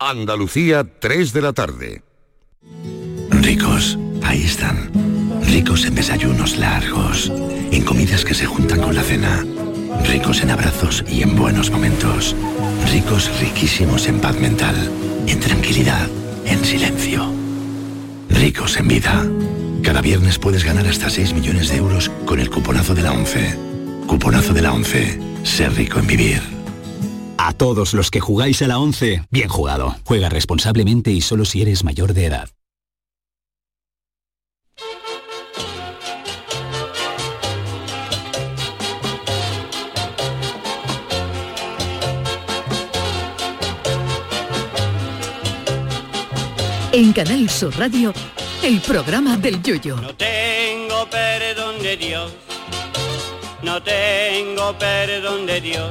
Andalucía, 3 de la tarde. Ricos, ahí están. Ricos en desayunos largos, en comidas que se juntan con la cena. Ricos en abrazos y en buenos momentos. Ricos riquísimos en paz mental, en tranquilidad, en silencio. Ricos en vida. Cada viernes puedes ganar hasta 6 millones de euros con el cuponazo de la 11. Cuponazo de la 11. Ser rico en vivir. A todos los que jugáis a la 11, bien jugado. Juega responsablemente y solo si eres mayor de edad. En Canal Sur Radio, el programa del Yoyo. No tengo perdón de Dios, no tengo perdón de Dios,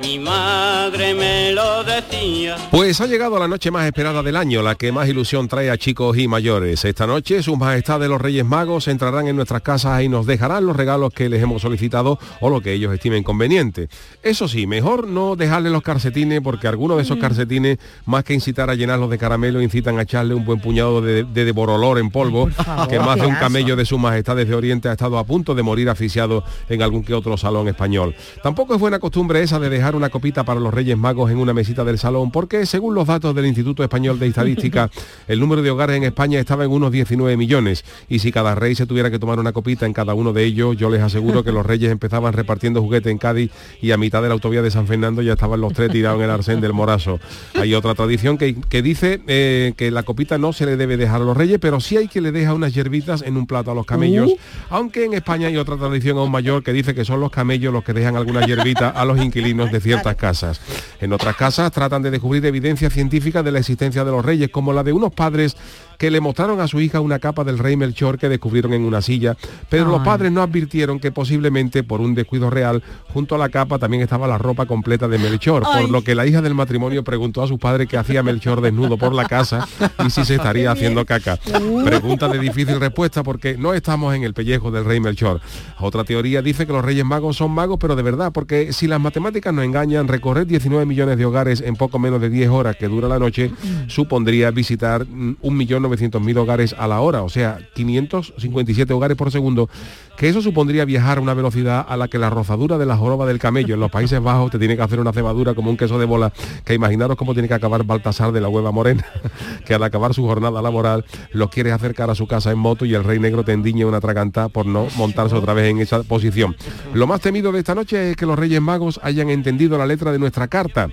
mi madre me lo decía. Pues ha llegado la noche más esperada del año, la que más ilusión trae a chicos y mayores. Esta noche, sus majestades los Reyes Magos entrarán en nuestras casas y nos dejarán los regalos que les hemos solicitado o lo que ellos estimen conveniente. Eso sí, mejor no dejarle los calcetines porque algunos de esos calcetines, más que incitar a llenarlos de caramelo, incitan a echarle un buen puñado de, de devorolor en polvo, que más de un camello de sus majestades de Oriente ha estado a punto de morir asfixiado en algún que otro salón español. Tampoco es buena costumbre esa de dejar una copita para los Reyes Magos en una mesita del salón, porque según los datos del Instituto Español de Estadística, el número de hogares en España estaba en unos 19 millones, y si cada rey se tuviera que tomar una copita en cada uno de ellos, yo les aseguro que los Reyes empezaban repartiendo juguetes en Cádiz y a mitad de la autovía de San Fernando ya estaban los tres tirados en el arsén del Morazo. Hay otra tradición que, que dice eh, que la copita no se le debe dejar a los Reyes, pero sí hay que le deja unas hierbitas en un plato a los camellos, aunque en España hay otra tradición aún mayor que dice que son los camellos los que dejan algunas hierbitas a los inquilinos de ciertas casas. En otras casas tratan de descubrir evidencia científica de la existencia de los reyes, como la de unos padres que le mostraron a su hija una capa del rey Melchor que descubrieron en una silla, pero los padres no advirtieron que posiblemente por un descuido real, junto a la capa también estaba la ropa completa de Melchor, por lo que la hija del matrimonio preguntó a sus padres qué hacía Melchor desnudo por la casa y si se estaría haciendo caca. Pregunta de difícil respuesta porque no estamos en el pellejo del rey Melchor. Otra teoría dice que los reyes magos son magos, pero de verdad, porque si las matemáticas no engañan, recorrer 19 millones de hogares en poco menos de 10 horas que dura la noche supondría visitar mm, 1.900.000 hogares a la hora, o sea, 557 hogares por segundo, que eso supondría viajar a una velocidad a la que la rozadura de la joroba del camello en los Países Bajos te tiene que hacer una cebadura como un queso de bola, que imaginaros cómo tiene que acabar Baltasar de la Hueva Morena, que al acabar su jornada laboral los quiere acercar a su casa en moto y el rey negro te endiña una tragantá por no montarse otra vez en esa posición. Lo más temido de esta noche es que los Reyes Magos hayan entendido la letra de nuestra carta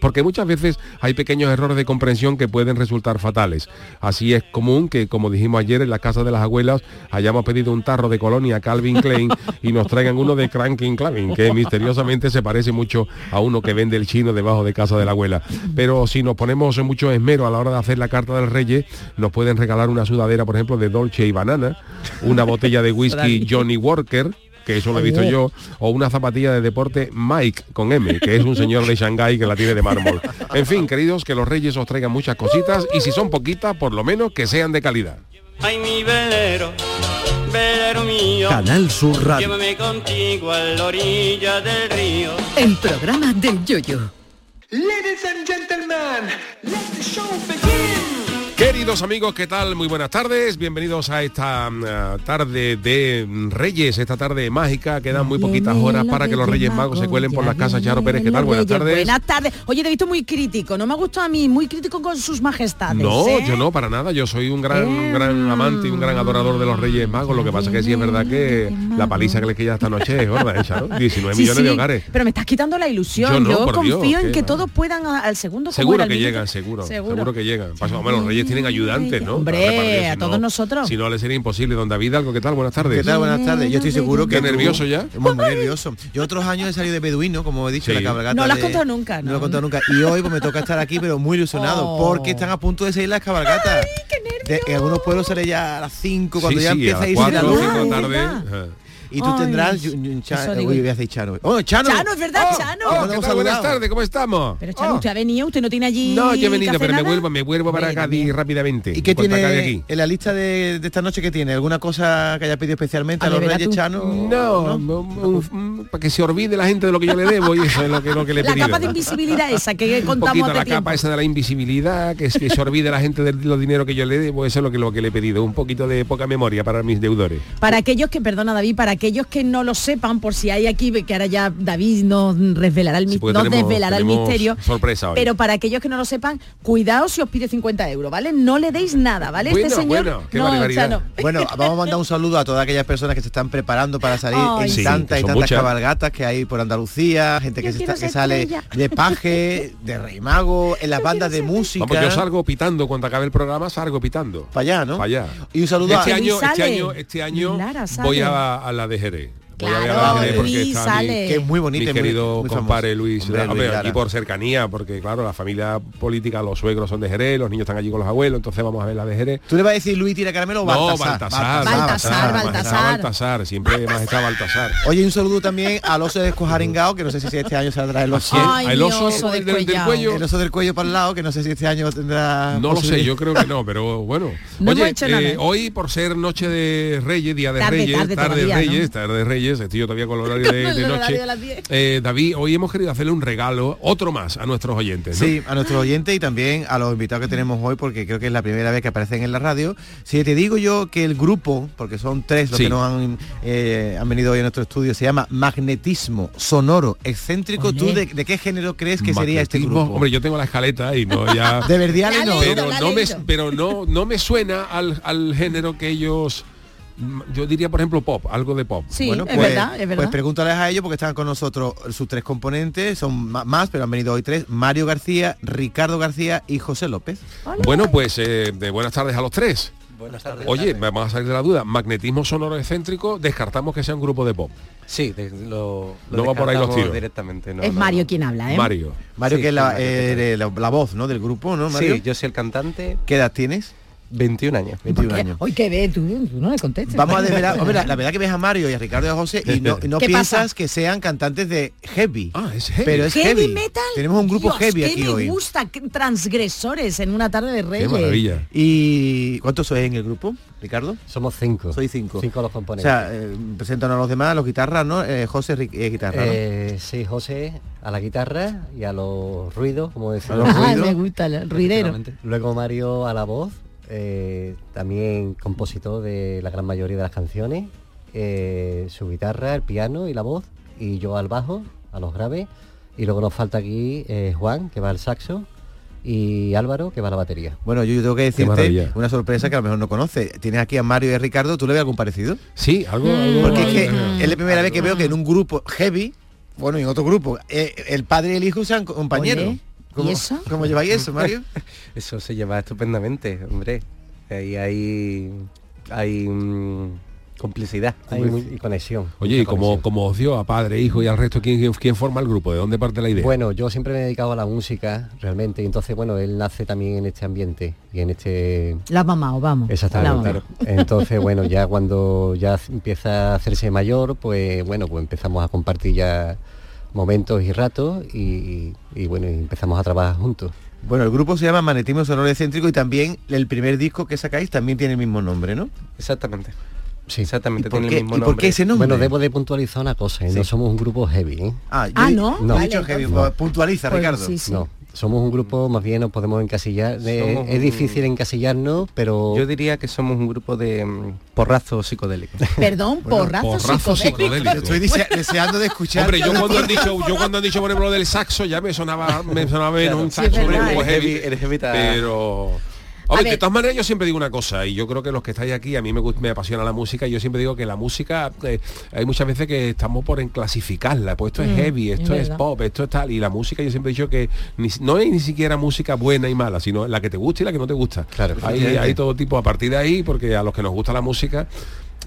porque muchas veces hay pequeños errores de comprensión que pueden resultar fatales. Así es común que, como dijimos ayer, en la casa de las abuelas hayamos pedido un tarro de colonia Calvin Klein y nos traigan uno de Cranking Klein, que misteriosamente se parece mucho a uno que vende el chino debajo de casa de la abuela. Pero si nos ponemos mucho esmero a la hora de hacer la carta del Reyes, nos pueden regalar una sudadera, por ejemplo, de Dolce y Banana, una botella de whisky Johnny Walker, que eso lo he visto yo, o una zapatilla de deporte Mike con M, que es un señor de Shanghái que la tiene de mármol. En fin, queridos, que los reyes os traigan muchas cositas y si son poquitas, por lo menos que sean de calidad. Ay, mi velero, velero mío. Canal Sur Radio. Llévame contigo a la orilla del río. El programa del Yoyo. Ladies and gentlemen, let the show begin. Queridos amigos, ¿qué tal? Muy buenas tardes. Bienvenidos a esta uh, tarde de mm, Reyes, esta tarde mágica. Quedan muy poquitas horas para que los Reyes Magos se cuelen por las casas. Charo Pérez, ¿qué tal? Buenas tardes. Buenas tardes. Oye, te he visto muy crítico. No me ha gustado a mí, muy crítico con sus majestades. No, ¿eh? yo no, para nada. Yo soy un gran, un gran amante y un gran adorador de los Reyes Magos. Lo que pasa es que sí es verdad que la paliza que les queda esta noche es gorda, ¿eh, Charo? 19 Sí, millones sí, de hogares. Pero me estás quitando la ilusión. Yo Dios, confío en que todos puedan al segundo Seguro que llegan, seguro, seguro. Seguro. que llegan. Pasa, hombre, los tienen ayudantes, ¿no? Hombre, a todos no- nosotros. Si no, le sería imposible. Don David, algo, ¿qué tal? Buenas tardes. ¿Qué tal? Buenas tardes. Yo estoy seguro que... ¿Qué nervioso ya? Muy, muy nervioso. Yo otros años he salido de beduino, como he dicho, Sí. la cabalgata No lo has de- contado nunca, No ¿no? lo he contado nunca. Y hoy pues me toca estar aquí, pero muy ilusionado, Oh. porque están a punto de salir las cabalgatas. De- en algunos pueblos sale ya a las 5, cuando Sí, ya sí, empieza a a irse la luz. La. Y tú Ay, tendrás... yu- yu- cha- eso digo uy, voy a decir Chano. ¡Oh, Chano! Chano, es verdad, Oh, Chano. oh. Buenas tardes, ¿cómo estamos? Pero Chano, Oh. usted ha venido, usted no tiene allí. No, yo he venido, pero me vuelvo, me vuelvo para Cádiz también. rápidamente. ¿Y qué tiene aquí. en la lista de, de esta noche que tiene? ¿Alguna cosa que haya pedido especialmente A a, los Reyes tú. Chano? No, no, un- un- para que se olvide la gente de lo que yo le debo y eso es lo que, lo que le he La pedido. capa de invisibilidad esa que un contamos poquito hace la tiempo. capa esa de la invisibilidad, que, es que se olvide la gente de los dinero que yo le debo, eso es lo que, lo que le he pedido, un poquito de poca memoria para mis deudores. Para aquellos que, perdona David, para aquellos que no lo sepan, por si hay aquí, que ahora ya David nos revelará el, Sí, nos tenemos- desvelará el misterio. sorpresa hoy. Pero para aquellos que no lo sepan, cuidado si os pide 50 euros, ¿vale? No le deis nada, ¿vale? Bueno, este señor. bueno, qué no. Bueno, vamos a mandar un saludo a todas aquellas personas que se están preparando para salir Ay, en sí. tantas y tantas muchas. cabalgatas que hay por Andalucía, gente que, se está- sale estrella. de paje, de rey mago, en las bandas de música. Vamos, yo salgo pitando, cuando acabe el programa salgo pitando. para allá, ¿no? Para allá. Y un saludo Este a... año, este año, este año voy a, a la de Jerez. Voy a ver a Claro, la de Jerez porque Luis mi- sale. que es muy bonita mi y muy- querido muy compadre. Luis, Hombre, hombre, Luis aquí Lara. por cercanía, porque claro, la familia política, los suegros son de Jerez, los niños están allí con los abuelos, entonces vamos a ver la de Jerez. ¿Tú le vas a decir Luis Tira Caramelo o No, Baltasar? Baltasar, Baltasar, Baltasar, Baltasar. Baltasar, siempre más está Baltasar. Oye, y un saludo también al oso de Escojaringao, que no sé si este año saldrá el oso. Ay, el oso, oso del- cuello. El oso del cuello para el lado, que no sé si este año tendrá... No lo sé, yo creo que no, pero bueno. No Oye, eh, hoy por ser noche de Reyes, día de Reyes, tarde de ¿no? Reyes, tarde de Reyes, estoy yo todavía con el horario de, de noche. de las 10. Eh, David, hoy hemos querido hacerle un regalo, otro más, a nuestros oyentes. ¿no? Sí, a nuestros oyentes y también a los invitados que tenemos hoy, porque creo que es la primera vez que aparecen en la radio. Si te digo yo que el grupo, porque son tres los Sí. que nos han, eh, han venido hoy a nuestro estudio, se llama Magnetismo Sonoro Excéntrico. ¿tú de, de qué género crees que sería este grupo? Hombre, yo tengo la escaleta y no ya. de Verdiale Ya no. pero no me, pero no, no me suena al, al género que ellos. Yo diría, por ejemplo, pop, algo de pop. Sí, Bueno, es pues, verdad, es pues verdad. pregúntales a ellos porque están con nosotros sus tres componentes, son más, pero han venido hoy tres, Mario García, Ricardo García y José López. Bueno, pues eh, de buenas tardes a los tres. Buenas tardes. Oye, vamos a salir de la duda. Magnetismo sonoro excéntrico, descartamos que sea un grupo de pop. Sí, de- lo, lo No va por ahí los tiros. directamente. no, es no, Mario no. quien habla, ¿eh? Mario. Mario, Sí, que es eh, la- la voz ¿no? del grupo, ¿no, Mario? Sí, yo soy el cantante, ¿Qué edad tienes? 21 años. 21 ¿Qué? años. Hoy que ve, tú, tú no le contestes. Vamos a desvelar, hombre, la, la verdad que ves a Mario y a Ricardo y a José y no, y no ¿Qué piensas pasa? que sean cantantes de heavy. Ah, es heavy. Pero es heavy, heavy. metal. Tenemos un grupo Dios, heavy qué aquí me hoy. gusta, transgresores en una tarde de Qué Reyes. maravilla. ¿Y cuántos sois en el grupo, Ricardo? Somos cinco. Soy cinco. Cinco los O componentes. sea, eh, presentan a los demás, los guitarras, ¿no? Eh, José eh, guitarra, ¿no? Eh, sí, José a la guitarra y a los ruidos, como A decimos. los Ah, me gusta el ruidero. Luego Mario a la voz, eh, también compositor de la gran mayoría de las canciones, eh, su guitarra, el piano y la voz, y yo al bajo, a los graves, y luego nos falta aquí eh, Juan, que va al saxo, y Álvaro, que va a la batería. Bueno, yo tengo que decirte una sorpresa que a lo mejor no conoce. Tienes aquí a Mario y a Ricardo, ¿tú le ves algún parecido? Sí, algo. Mm. algo- Porque es que algo- es la primera vez que veo que en un grupo heavy, bueno, y en otro grupo, eh, el padre y el hijo sean compañeros. Oye, ¿y ¿Cómo, eso? ¿Cómo lleváis eso, Mario? Eso se lleva estupendamente, hombre. Ahí hay, hay mm, complicidad hay muy- y conexión. Oye, y como, conexión. como os dio a padre, hijo y al resto, ¿quién, quién, forma el grupo? ¿De dónde parte la idea? Bueno, yo siempre me he dedicado a la música, realmente, y entonces, bueno, él nace también en este ambiente y en este... La mamá, o vamos. Exactamente, La mamá. claro. Entonces, bueno, ya cuando ya empieza a hacerse mayor, pues bueno, pues empezamos a compartir ya momentos y ratos y, y, bueno, empezamos a trabajar juntos. Bueno, el grupo se llama Magnetismo Sonoro Excéntrico y también el primer disco que sacáis también tiene el mismo nombre, ¿no? Exactamente. Sí. Exactamente, ¿Y por, tiene qué, el mismo y por nombre. qué ese nombre? Bueno, debo de puntualizar una cosa, ¿eh? no somos un grupo heavy, ¿eh? Ah, yo Ah, ¿no? No, he dicho heavy, entonces. puntualiza, Pues Ricardo. sí, sí. No, somos un grupo, más bien nos podemos encasillar. Somos es difícil encasillarnos, pero Yo diría que somos un grupo de mm, porrazos psicodélicos. Perdón, porrazo, porrazo psicodélico. psicodélico. Estoy dese- deseando de escuchar. Hombre, yo cuando han dicho, yo cuando han dicho por ejemplo del saxo ya me sonaba, me sonaba menos un Sí, es saxo verdad, el heavy, heavy- el heavy está- pero Hombre, ver. de todas maneras yo siempre digo una cosa y yo creo que los que estáis aquí a mí me, me apasiona la música y yo siempre digo que la música eh, hay muchas veces que estamos por en clasificarla pues esto es Mm, heavy es esto es, pop esto es tal y la música yo siempre he dicho que ni no es ni siquiera música buena y mala sino la que te gusta y la que no te gusta Claro, hay todo tipo a partir de ahí porque a los que nos gusta la música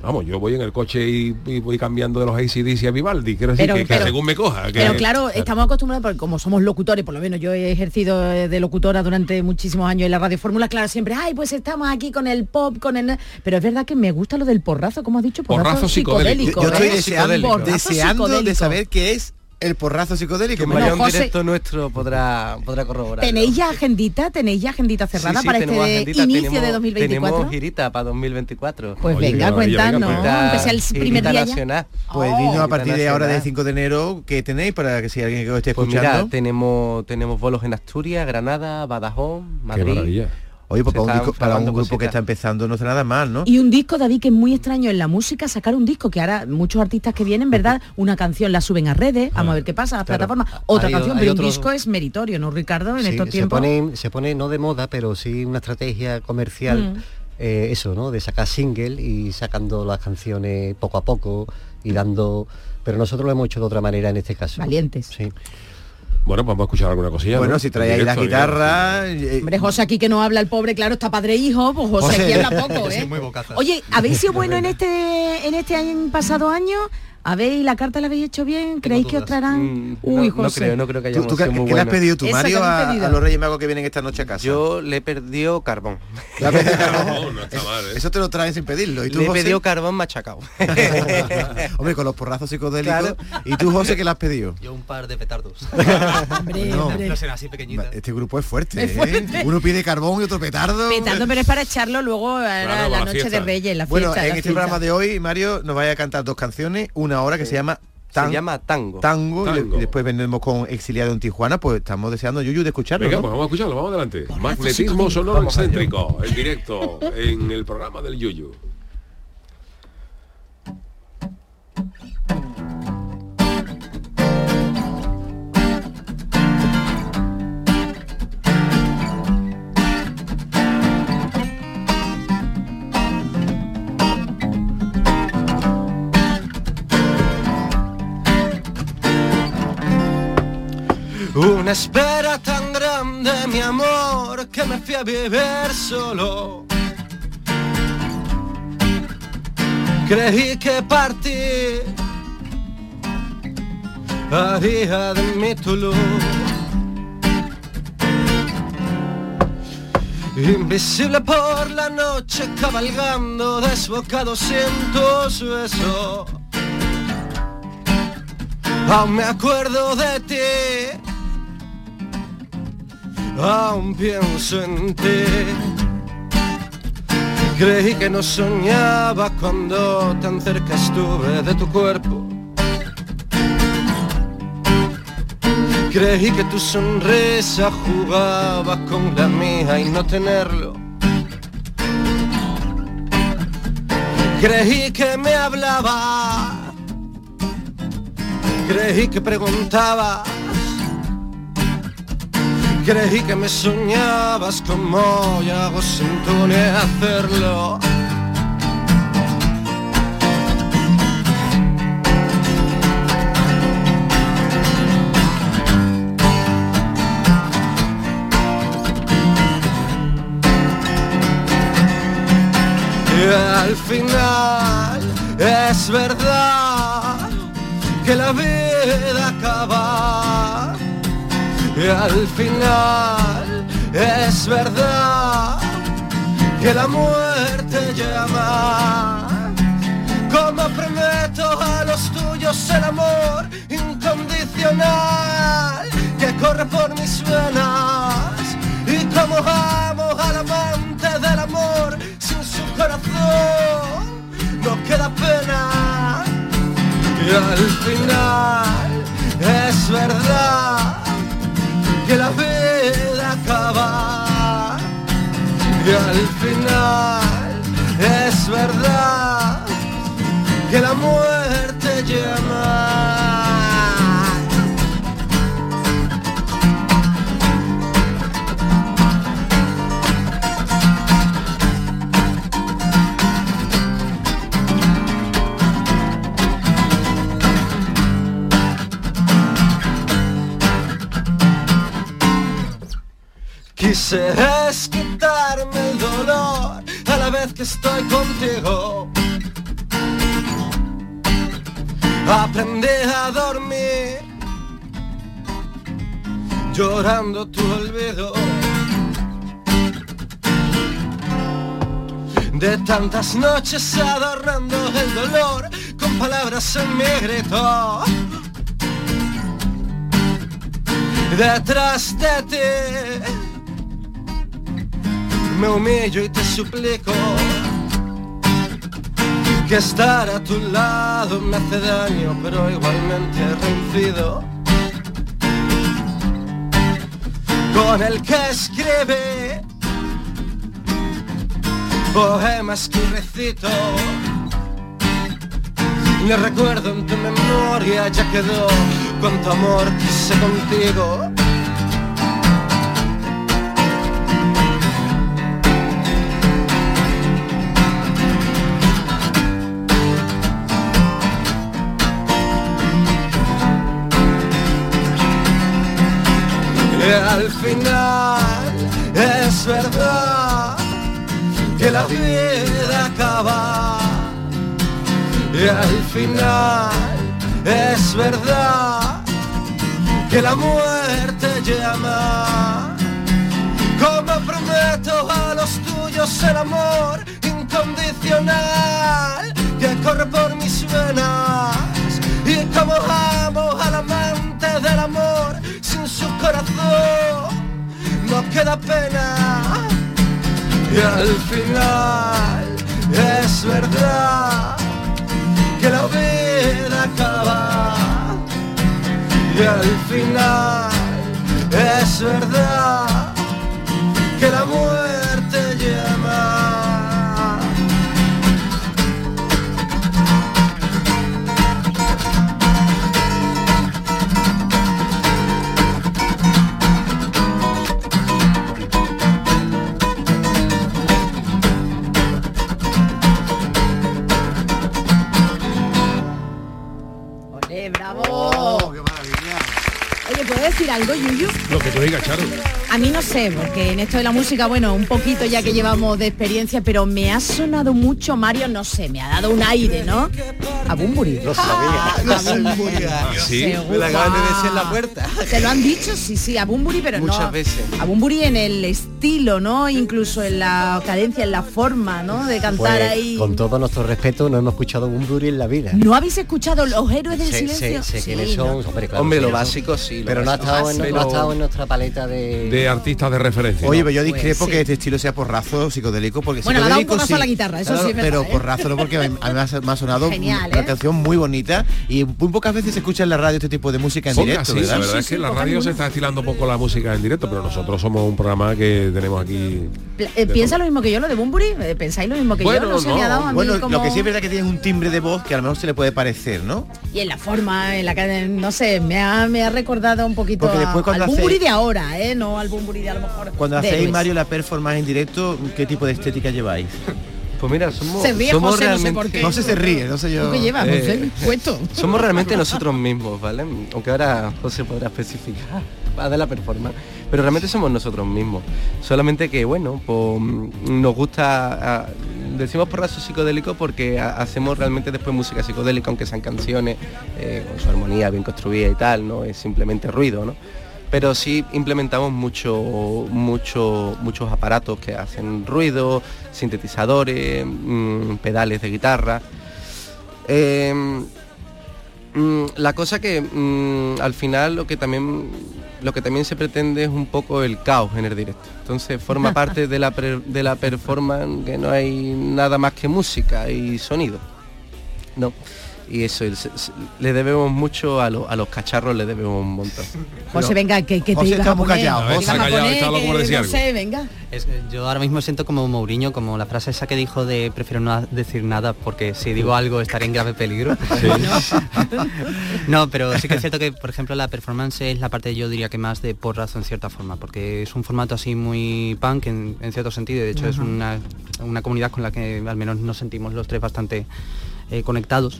Vamos, yo voy en el coche y, y voy cambiando de los ACDC a Vivaldi. Quiero decir Pero- que, según me coja. que- Pero claro, estamos acostumbrados, porque como somos locutores, por lo menos yo he ejercido eh, de locutora durante muchísimos años en la radio fórmula, claro, siempre, ay, pues estamos aquí con el pop, con el... Pero es verdad que me gusta lo del porrazo, como has dicho, porrazo, Porrazo psicodélico. Yo estoy ¿eh? deseando, Porrazo deseando de psicodélico. saber qué es el porrazo psicodélico. Que Bueno, vaya un José- directo nuestro podrá, podrá corroborar. ¿Tenéis ya agendita? ¿Tenéis ya agendita cerrada para este inicio de 2024? Tenemos girita para 2024. Pues Oye, venga, cuéntanos, pues. sea el Girita primer día ya. nacional. Pues Oh. dinos a partir de ahora, del Nacional. 5 de enero, ¿qué tenéis para que si alguien que os esté Pues escuchando? mira, tenemos, tenemos bolos en Asturias, Granada, Badajoz, Madrid. maravilla. Oye, pues Se para un, disco- para un grupo que está empezando no está nada mal, ¿no? Y un disco, David, que es muy extraño en la música, sacar un disco, que ahora muchos artistas que vienen, ¿verdad? Una canción la suben a redes, vamos a ver qué pasa, a las Claro. plataformas. Otra Hay- canción, hay pero un otros- disco es meritorio, ¿no, Ricardo? En Sí, estos se tiempos. pone, se pone no de moda, pero sí una estrategia comercial, Mm. eh, eso, ¿no? De sacar single y sacando las canciones poco a poco y dando. Pero nosotros lo hemos hecho de otra manera en este caso. Valientes. Sí. Bueno, pues vamos a escuchar alguna cosilla. Bueno, ¿no? si trae ahí la guitarra... eh, Hombre, José aquí que no habla el pobre, claro, está padre e hijo, pues José, José. aquí habla poco, ¿eh? Oye, ¿habéis sido bueno en este en este año pasado año? ¿Habéis la carta la habéis hecho bien? ¿Creéis que os traerán? Uy, Mm, no, no José. creo, no creo que ¿Tú, hayamos tú qué, sido muy qué le has pedido tú, Mario, ¿qué le has a, los Reyes Magos que vienen esta noche a casa? Yo le he perdido carbón. No, no está mal, ¿eh? Eso te lo traen sin pedirlo. ¿Y tú, Le he José? pedido carbón machacado. Hombre, con los porrazos psicodélicos. ¿Y tú, José, qué le has pedido? Yo un par de petardos. Hombre, No. hombre. No será así pequeñita. Este grupo es fuerte, Es ¿eh? Uno pide carbón y otro petardo. Petando, pero es para echarlo luego a la, Claro, la para la noche fiesta. de Reyes, la Bueno, fiesta. en la este programa de hoy, Mario nos vaya a cantar dos canciones, una hora que se llama Tan- Se llama tango. Tango, y le- Tango. y después vendremos con Exiliado en Tijuana, pues estamos deseando, Yuyu, de escucharlo, Venga, ¿no? pues vamos a escucharlo, vamos adelante. Magnetismo sonoro excéntrico, en directo, en el programa del Yuyu. Una espera tan grande, mi amor, que me fui a vivir solo. Creí que partir haría de mí tu. Invisible por la noche, cabalgando desbocado sin tus besos. Aún me acuerdo de ti, aún pienso en ti. Creí que no soñaba cuando tan cerca estuve de tu cuerpo. Creí que tu sonrisa jugaba con la mía y no tenerlo. Creí que me hablaba. Creí que preguntabas. Creí que me soñabas como yo hago sin tú ni hacerlo. Y al final es verdad que la vida acaba. Al final es verdad que la muerte llama. Como prometo a los tuyos el amor incondicional que corre por mis venas. Y como amo al amante del amor sin su corazón, no queda pena. Y al final es verdad que la vida acaba. Y al final es verdad que la muerte Quise es quitarme el dolor a la vez que estoy contigo. aprendí a dormir llorando tu olvido. De tantas noches adornando el dolor con palabras en mi grito. Detrás de ti me humillo y te suplico que estar a tu lado me hace daño, pero igualmente rencido. Con el que escribe poemas que recito. Mi recuerdo en tu memoria ya quedó, cuánto amor quise contigo. Y al final es verdad que la vida acaba. Y al final es verdad que la muerte llama. Como prometo a los tuyos el amor incondicional que corre por mis venas. Y como amo amor sin su corazón, no queda pena. Y al final es verdad que la vida acaba. Y al final es verdad que la muerte Oye, ¿puedo decir algo, Yuyu? Lo que tú digas, Charo. A mí no sé, porque en esto de la música, bueno, un poquito ya que llevamos de experiencia, pero me ha sonado mucho, Mario, no sé, me ha dado un aire, ¿no? A Bumburi. Lo sabía. a Bumburi. sí? Seguro. Me la acaban de decir en la puerta. ¿Te lo han dicho? Sí, sí, a Bumburi, pero Muchas no. veces. A Bumburi en el estilo, ¿no? Incluso en la cadencia, en la forma, ¿no? De cantar Pues, ahí. con todo nuestro respeto, no hemos escuchado un Bumburi en la vida. ¿No habéis escuchado Los Héroes del Silencio? sé- sé Sí, quiénes ¿no? son, hombre, claro, Hombre, sí, lo son- básico sí. Pero no ha, estado en, no ha Pero- estado en nuestra paleta de... De artistas de referencia. Oye, ¿no? pero yo discrepo sí. que este estilo sea porrazo psicodélico porque Bueno, le ha dado un psicodélico a la guitarra, eso sí es pero verdad, ¿eh? porrazo no porque a mí, me ha- sonado Genial, una ¿eh? canción muy bonita y muy pocas veces se escucha en la radio este tipo de música en directo, la verdad Sí, es que en la radio se está estilando poco la música en directo, pero nosotros somos un programa que tenemos aquí... Eh, ¿Piensa lo mismo que yo, lo de Bumburi? Eh, ¿Pensáis lo mismo que Bueno, yo? No se me no. ha dado a mí Bueno, como... lo que sí es verdad que tienes un timbre de voz que a lo mejor se le puede parecer, ¿no? Y en la forma, en la cadena, no sé, me ha, me ha recordado un poquito Porque a- después cuando al hace- Bumburi de ahora, ¿eh? No al Bumburi de a lo mejor Cuando hacéis. Mario, la performance en directo, ¿qué tipo de estética lleváis? Pues mira, somos, Se ríe somos José, no sé realmente... por qué. No sé se ríe, no sé yo. ¿Tú qué Eh? Puesto. Somos realmente nosotros mismos, ¿vale? Aunque ahora José podrá especificar de la performance. Pero realmente somos nosotros mismos. Solamente que, bueno, pues mm, nos gusta... ah, decimos porrazo psicodélico porque ha- hacemos realmente después música psicodélica, aunque sean canciones, eh, con su armonía bien construida y tal, no es simplemente ruido, ¿no? Pero sí implementamos mucho, mucho, muchos aparatos que hacen ruido, sintetizadores, mm, pedales de guitarra. Eh, mm, la cosa que al final lo que también lo que también se pretende es un poco el caos en el directo. Entonces forma parte de la, de la performance que no hay nada más que música y sonido. No. Y eso, el- se- se- le debemos mucho a, lo- a los cacharros, le debemos un montón. José, venga, que, que te José ibas a poner. callado, José. ibas Está a callado, poner, está loco por que decir no algo. sé, venga. Es que yo ahora mismo siento como Mourinho, como la frase esa que dijo de prefiero no decir nada porque si digo algo estaré en grave peligro. no, pero sí que es cierto que, por ejemplo, la performance es la parte yo diría que más de porrazo en cierta forma, porque es un formato así muy punk en, en cierto sentido, de hecho es una, una comunidad con la que al menos nos sentimos los tres bastante eh, conectados.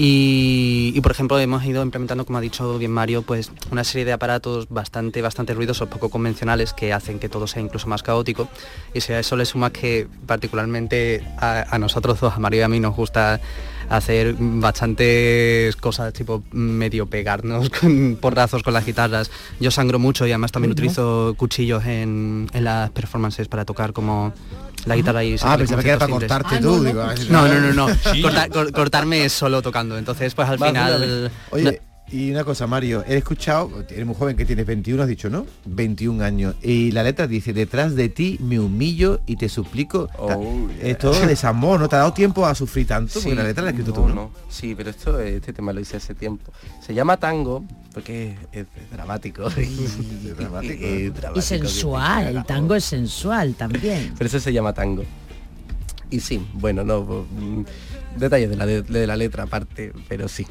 Y, y, por ejemplo hemos ido implementando, como ha dicho bien Mario, pues una serie de aparatos bastante, bastante ruidosos, poco convencionales, que hacen que todo sea incluso más caótico. Y si a eso le suma que particularmente a, a nosotros dos, a Mario y a mí, nos gusta hacer bastantes cosas tipo medio pegarnos con porrazos con las guitarras. Yo sangro mucho y además también utilizo cuchillos en, en las performances para tocar como la guitarra y Ah, pensaba que era para cortarte simples. tú, digo, ver si- No, no, no, no. Sí. Corta- cor- cortarme es solo tocando. Entonces, pues al Vale, final. vale. Oye, y una cosa, Mario, he escuchado, eres muy joven que tienes 21, has dicho, ¿no? 21 años. Y la letra dice, detrás de ti me humillo y te suplico. Ta- Es todo desamor, ¿no? ¿Te ha dado tiempo a sufrir tanto? Porque la letra la has escrito no, tú, ¿no? no. Sí, pero esto, este tema lo hice hace tiempo. Se llama tango porque es, es dramático. dramático. Y sensual, el tango es sensual también. Pero eso se llama tango. Y sí, bueno, no, pues, mm, detalles de la, de, de la letra aparte, pero sí.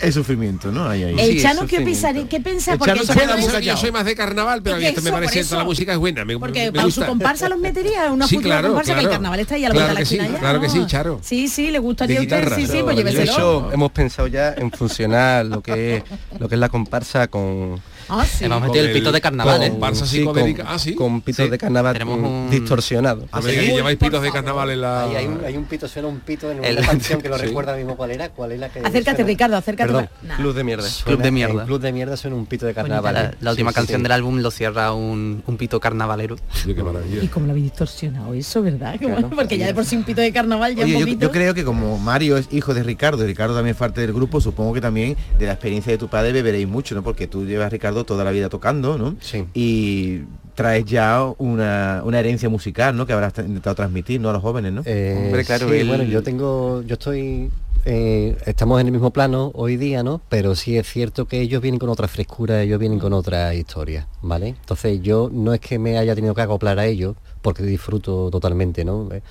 Es sufrimiento, ¿no? Ahí, ahí. El Chano, ¿qué, pensaría, ¿qué piensa? Porque el Chano yo, yo soy más de carnaval, pero a mí Es esto me eso, parece toda la eso. música es buena. Me, Porque me para su gusta. comparsa los metería una Sí, futura claro, comparsa que el claro. carnaval está ahí a la Claro vuelta de la sí, esquina ya, claro que sí. Charo. Sí, sí, le gustaría a De usted, sí, sí, pues De lléveselo. hecho, hemos pensado ya en funcionar lo que es lo que es la comparsa con Ah, sí. Hemos metido el pito de carnaval, ¿eh? Sí, psicodélica. con, Ah, sí. con pitos de carnaval Tenemos mm, un- distorsionados. A ver, que lleváis pitos de carnaval en la... Ahí hay un, hay un pito, suena un pito en El- una canción que lo Sí. recuerda mismo cuál era, cuál es la que Acércate, suena? Ricardo, acércate. Perdón. Nah. Club de mierda. Club de mierda. Club de mierda suena un pito de carnaval. La, la última Sí, sí, canción sí. del álbum lo cierra un, un pito carnavalero. Qué maravilla. Y como lo habéis distorsionado eso, ¿verdad? Claro. Porque ya de por sí un pito de carnaval ya Oye, un yo, poquito. yo creo que como Mario es hijo de Ricardo, y Ricardo también es parte del grupo, supongo que también de la experiencia de tu padre beberéis mucho, ¿no? Porque tú llevas Ricardo toda la vida tocando, ¿no? Sí. Y traes ya una, una herencia musical, ¿no? Que habrás intentado transmitir, ¿no? A los jóvenes, ¿no? Eh, Hombre, claro, sí, él- bueno, yo tengo, yo estoy, eh, estamos en el mismo plano hoy día, ¿no? Pero sí es cierto que ellos vienen con otra frescura, ellos vienen con otra historia, ¿vale? Entonces yo no es que me haya tenido que acoplar a ellos, porque disfruto totalmente, ¿no? Eh,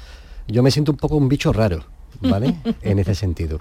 Yo me siento un poco un bicho raro, ¿vale? en ese sentido.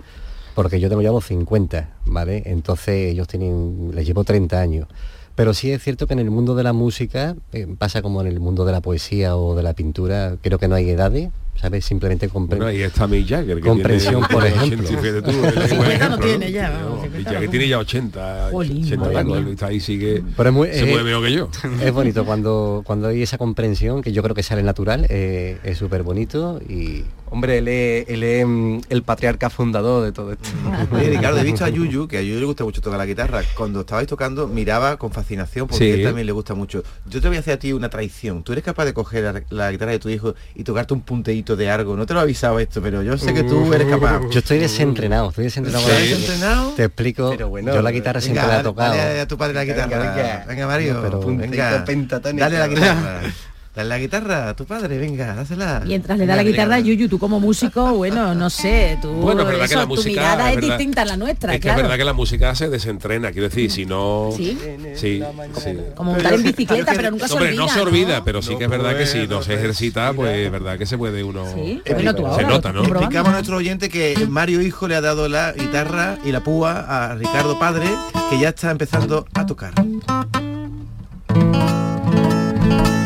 Porque yo tengo ya los 50, ¿vale? Entonces ellos tienen, les llevo 30 años. Pero sí es cierto que en el mundo de la música, eh, pasa como en el mundo de la poesía o de la pintura, creo que no hay edades, ¿sabes? Simplemente compre- Bueno, ahí está Mick Jagger. que Comprensión, tiene- por ejemplo. 80, fíjate tú, es un buen 50 no ejemplo, tiene ya, vamos, No, 50 Mick Jagger tiene ya 80, Jolín, 80 madre algo, mía. él está ahí sigue, Pero es muy- se eh, mueve mejor que yo. Es bonito cuando, cuando hay esa comprensión, que yo creo que sale natural, eh, es súper bonito y Hombre, él es, él es, mm, el patriarca fundador de todo esto. Oye, Ricardo, he visto a Yuyu, que a Yuyu le gusta mucho tocar la guitarra. Cuando estabais tocando, miraba con fascinación, porque Sí. a él también le gusta mucho. Yo te voy a hacer a ti una traición. ¿Tú eres capaz de coger la, la guitarra de tu hijo y tocarte un punteíto de algo? No te lo he avisado esto, pero yo sé que tú eres capaz. yo estoy desentrenado, estoy desentrenado. ¿Estás con eso. desentrenado? Te explico, Pero bueno, yo la guitarra Venga, siempre la he tocado. dale a tu padre la guitarra. Venga, Venga, venga. Mario, No, pero- venga. pentatónica. Dale la guitarra. Dale la guitarra a tu padre, venga, dásela. Mientras le da la guitarra a. Yuyu, tú como músico, bueno, no sé, tú Bueno, es verdad que eso, la tu música, mirada es distinta a la nuestra, Es que claro. es verdad que la música se desentrena, quiero decir, si no... Sí. Sí, sí. Como montar en bicicleta, pero nunca se Hombre, olvida. no se olvida, pero sí que es verdad que si no se ejercita, pues es verdad que se puede uno... Sí, bueno, tú se nota, ¿no? Explicamos a nuestro oyente que Mario Hijo le ha dado la guitarra y la púa a Ricardo Padre, que ya está empezando a tocar.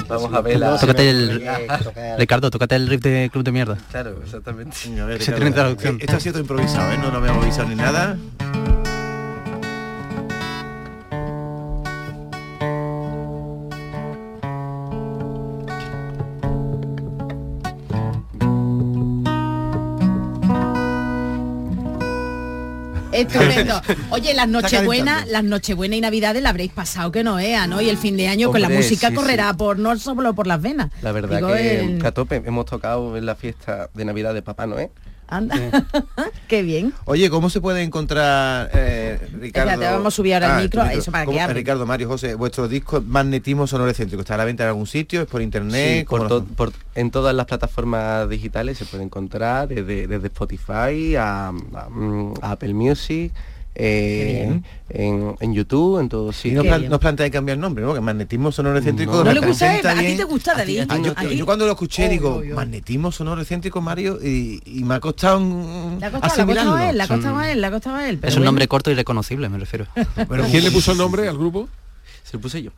Vamos a ver la... Tócate el... tocar- Ricardo, tócate el riff de Club de Mierda. Claro, exactamente. Venga, a ver, Se Ricardo. tiene traducción. Esto ha sido improvisado, ¿eh? No lo habíamos avisado ni nada. Estupendo. Oye, las nochebuenas, las nochebuenas y navidades la habréis pasado que no ea, ¿no? Y el fin de año con la música sí, correrá sí. por no solo por las venas. La verdad Digo, que, el- que a tope hemos tocado en la fiesta de Navidad de Papá Noel. Anda. Qué bien. Oye, ¿cómo se puede encontrar, eh, Ricardo? Vamos a subir ahora el Ah, micro, eso para que ¿Cómo- hable. Ricardo, Mario, José, vuestro disco Magnetismo Sonoro Excéntrico, ¿está a la venta en algún sitio? ¿Es por internet? Sí, ¿Cómo por to- en todas las plataformas digitales se puede encontrar, desde, desde Spotify a, a, mm, a Apple Music, eh, en, en YouTube, en todos Y no, sitios. Bien. no os planteáis cambiar el nombre, ¿no? Que magnetismo sonoro excéntrico No. ¿No le gusta a ti te gusta, David? Ah, yo, ¿A ti? yo cuando lo escuché Oh, digo, oh, oh. magnetismo sonoro excéntrico, Mario, y, y me ha costado un- ha costado asimilarlo. a él, le ha costado a él, le ha costado a él. pero Es un bueno. nombre corto y reconocible, me refiero. Pero ¿Quién le puso el nombre al grupo? Se lo puse yo.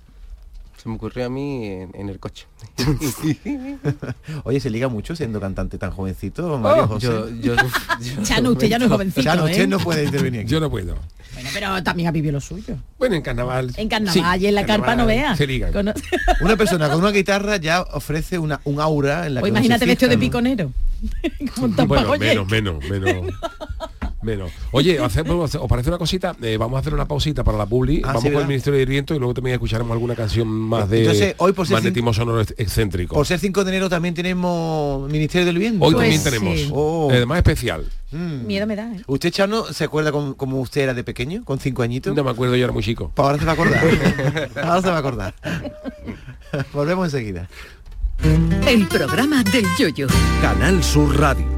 Se me ocurrió a mí en, en el coche. Oye, ¿se liga mucho siendo cantante tan jovencito, Mario Oh, José? yo- yo- yo- Chano, usted ya no es jovencito, Chano, usted ¿eh? no puede intervenir aquí. Yo no puedo. Bueno, pero también ha vivido lo suyo. Bueno, en carnaval. En carnaval y en la carpa no vea. Se ligan. Con- Una persona con una guitarra ya ofrece una, un aura en la o que se imagínate fija, vestido de ¿no? piconero. Como un Bueno, menos, menos, menos. Menos. Oye, hacemos- ¿os parece una cosita? Eh, vamos a hacer una pausita para la publi. Ah, vamos sí, con el Ministerio del Viento y luego también escucharemos alguna canción más de Entonces, hoy por ser magnetismo sonoro ex- excéntrico. Por ser 5 de enero también tenemos Ministerio del Viento. Hoy Pues también tenemos. sí. Oh. Además especial. Mm. Miedo me da, ¿eh? ¿Usted, Chano, se acuerda cómo, cómo usted era de pequeño, con cinco añitos? No me acuerdo, yo era muy chico. Pues ahora se va a acordar. ahora se va a acordar. Volvemos enseguida. El programa del yoyo. Canal Sur Radio.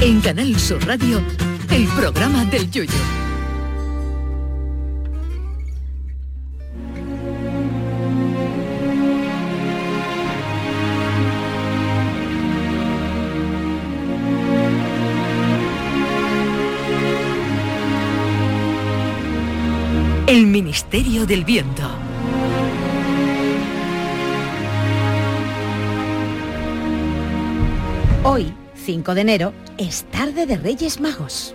En Canal Sur Radio, el programa del Yoyo. El Ministerio del Viento. Hoy, 5 de enero, es tarde de Reyes Magos.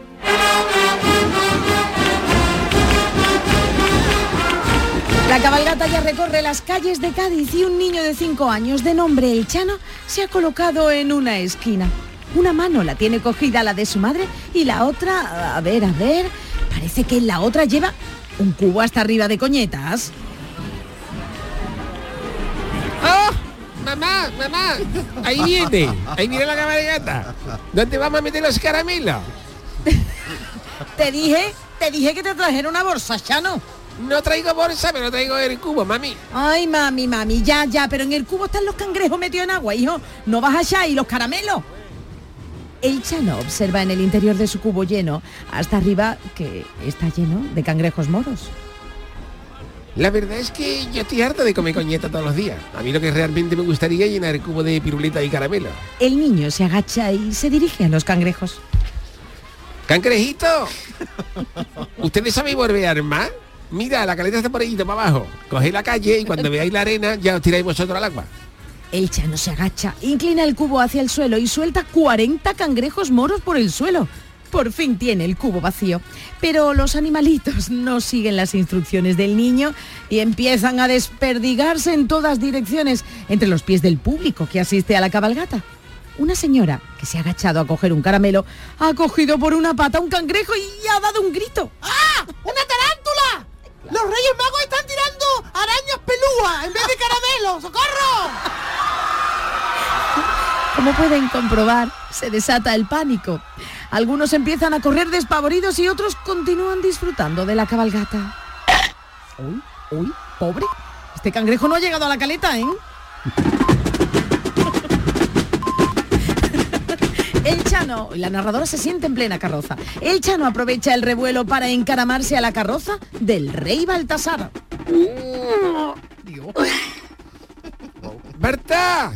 La cabalgata ya recorre las calles de Cádiz y un niño de 5 años de nombre El Chano se ha colocado en una esquina. Una mano la tiene cogida la de su madre y la otra, a ver, a ver, parece que la otra lleva un cubo hasta arriba de coñetas. Mamá, mamá, ahí viene, ahí viene la cabalgata. ¿Dónde vamos a meter los caramelos? Te dije, te dije que te trajera una bolsa, Chano. No traigo bolsa, pero traigo el cubo, mami. Ay, mami, mami, ya, ya, pero en el cubo están los cangrejos metidos en agua, hijo. No vas allá y los caramelos. El Chano observa en el interior de su cubo lleno, hasta arriba, que está lleno de cangrejos moros. La verdad es que yo estoy harto de comer coñeta todos los días. A mí lo que realmente me gustaría es llenar el cubo de piruleta y caramelo. El niño se agacha y se dirige a los cangrejos. ¡Cangrejito! ¿Ustedes saben volver más? Mira, la caleta está por ahí, para abajo. Coged la calle y cuando veáis la arena ya os tiráis vosotros al agua. El Chano se agacha, inclina el cubo hacia el suelo y suelta 40 cangrejos moros por el suelo. Por fin tiene el cubo vacío. Pero los animalitos no siguen las instrucciones del niño y empiezan a desperdigarse en todas direcciones entre los pies del público que asiste a la cabalgata. Una señora que se ha agachado a coger un caramelo ha cogido por una pata un cangrejo y ha dado un grito. ¡Ah! ¡Una tarántula! ¡Los Reyes Magos están tirando arañas pelúas en vez de caramelo! ¡Socorro! Como pueden comprobar, se desata el pánico. Algunos empiezan a correr despavoridos y otros continúan disfrutando de la cabalgata. Uy, uy, pobre. Este cangrejo no ha llegado a la caleta, ¿eh? El Chano, la narradora se siente en plena carroza. El Chano aprovecha el revuelo para encaramarse a la carroza del rey Baltasar. ¡Berta!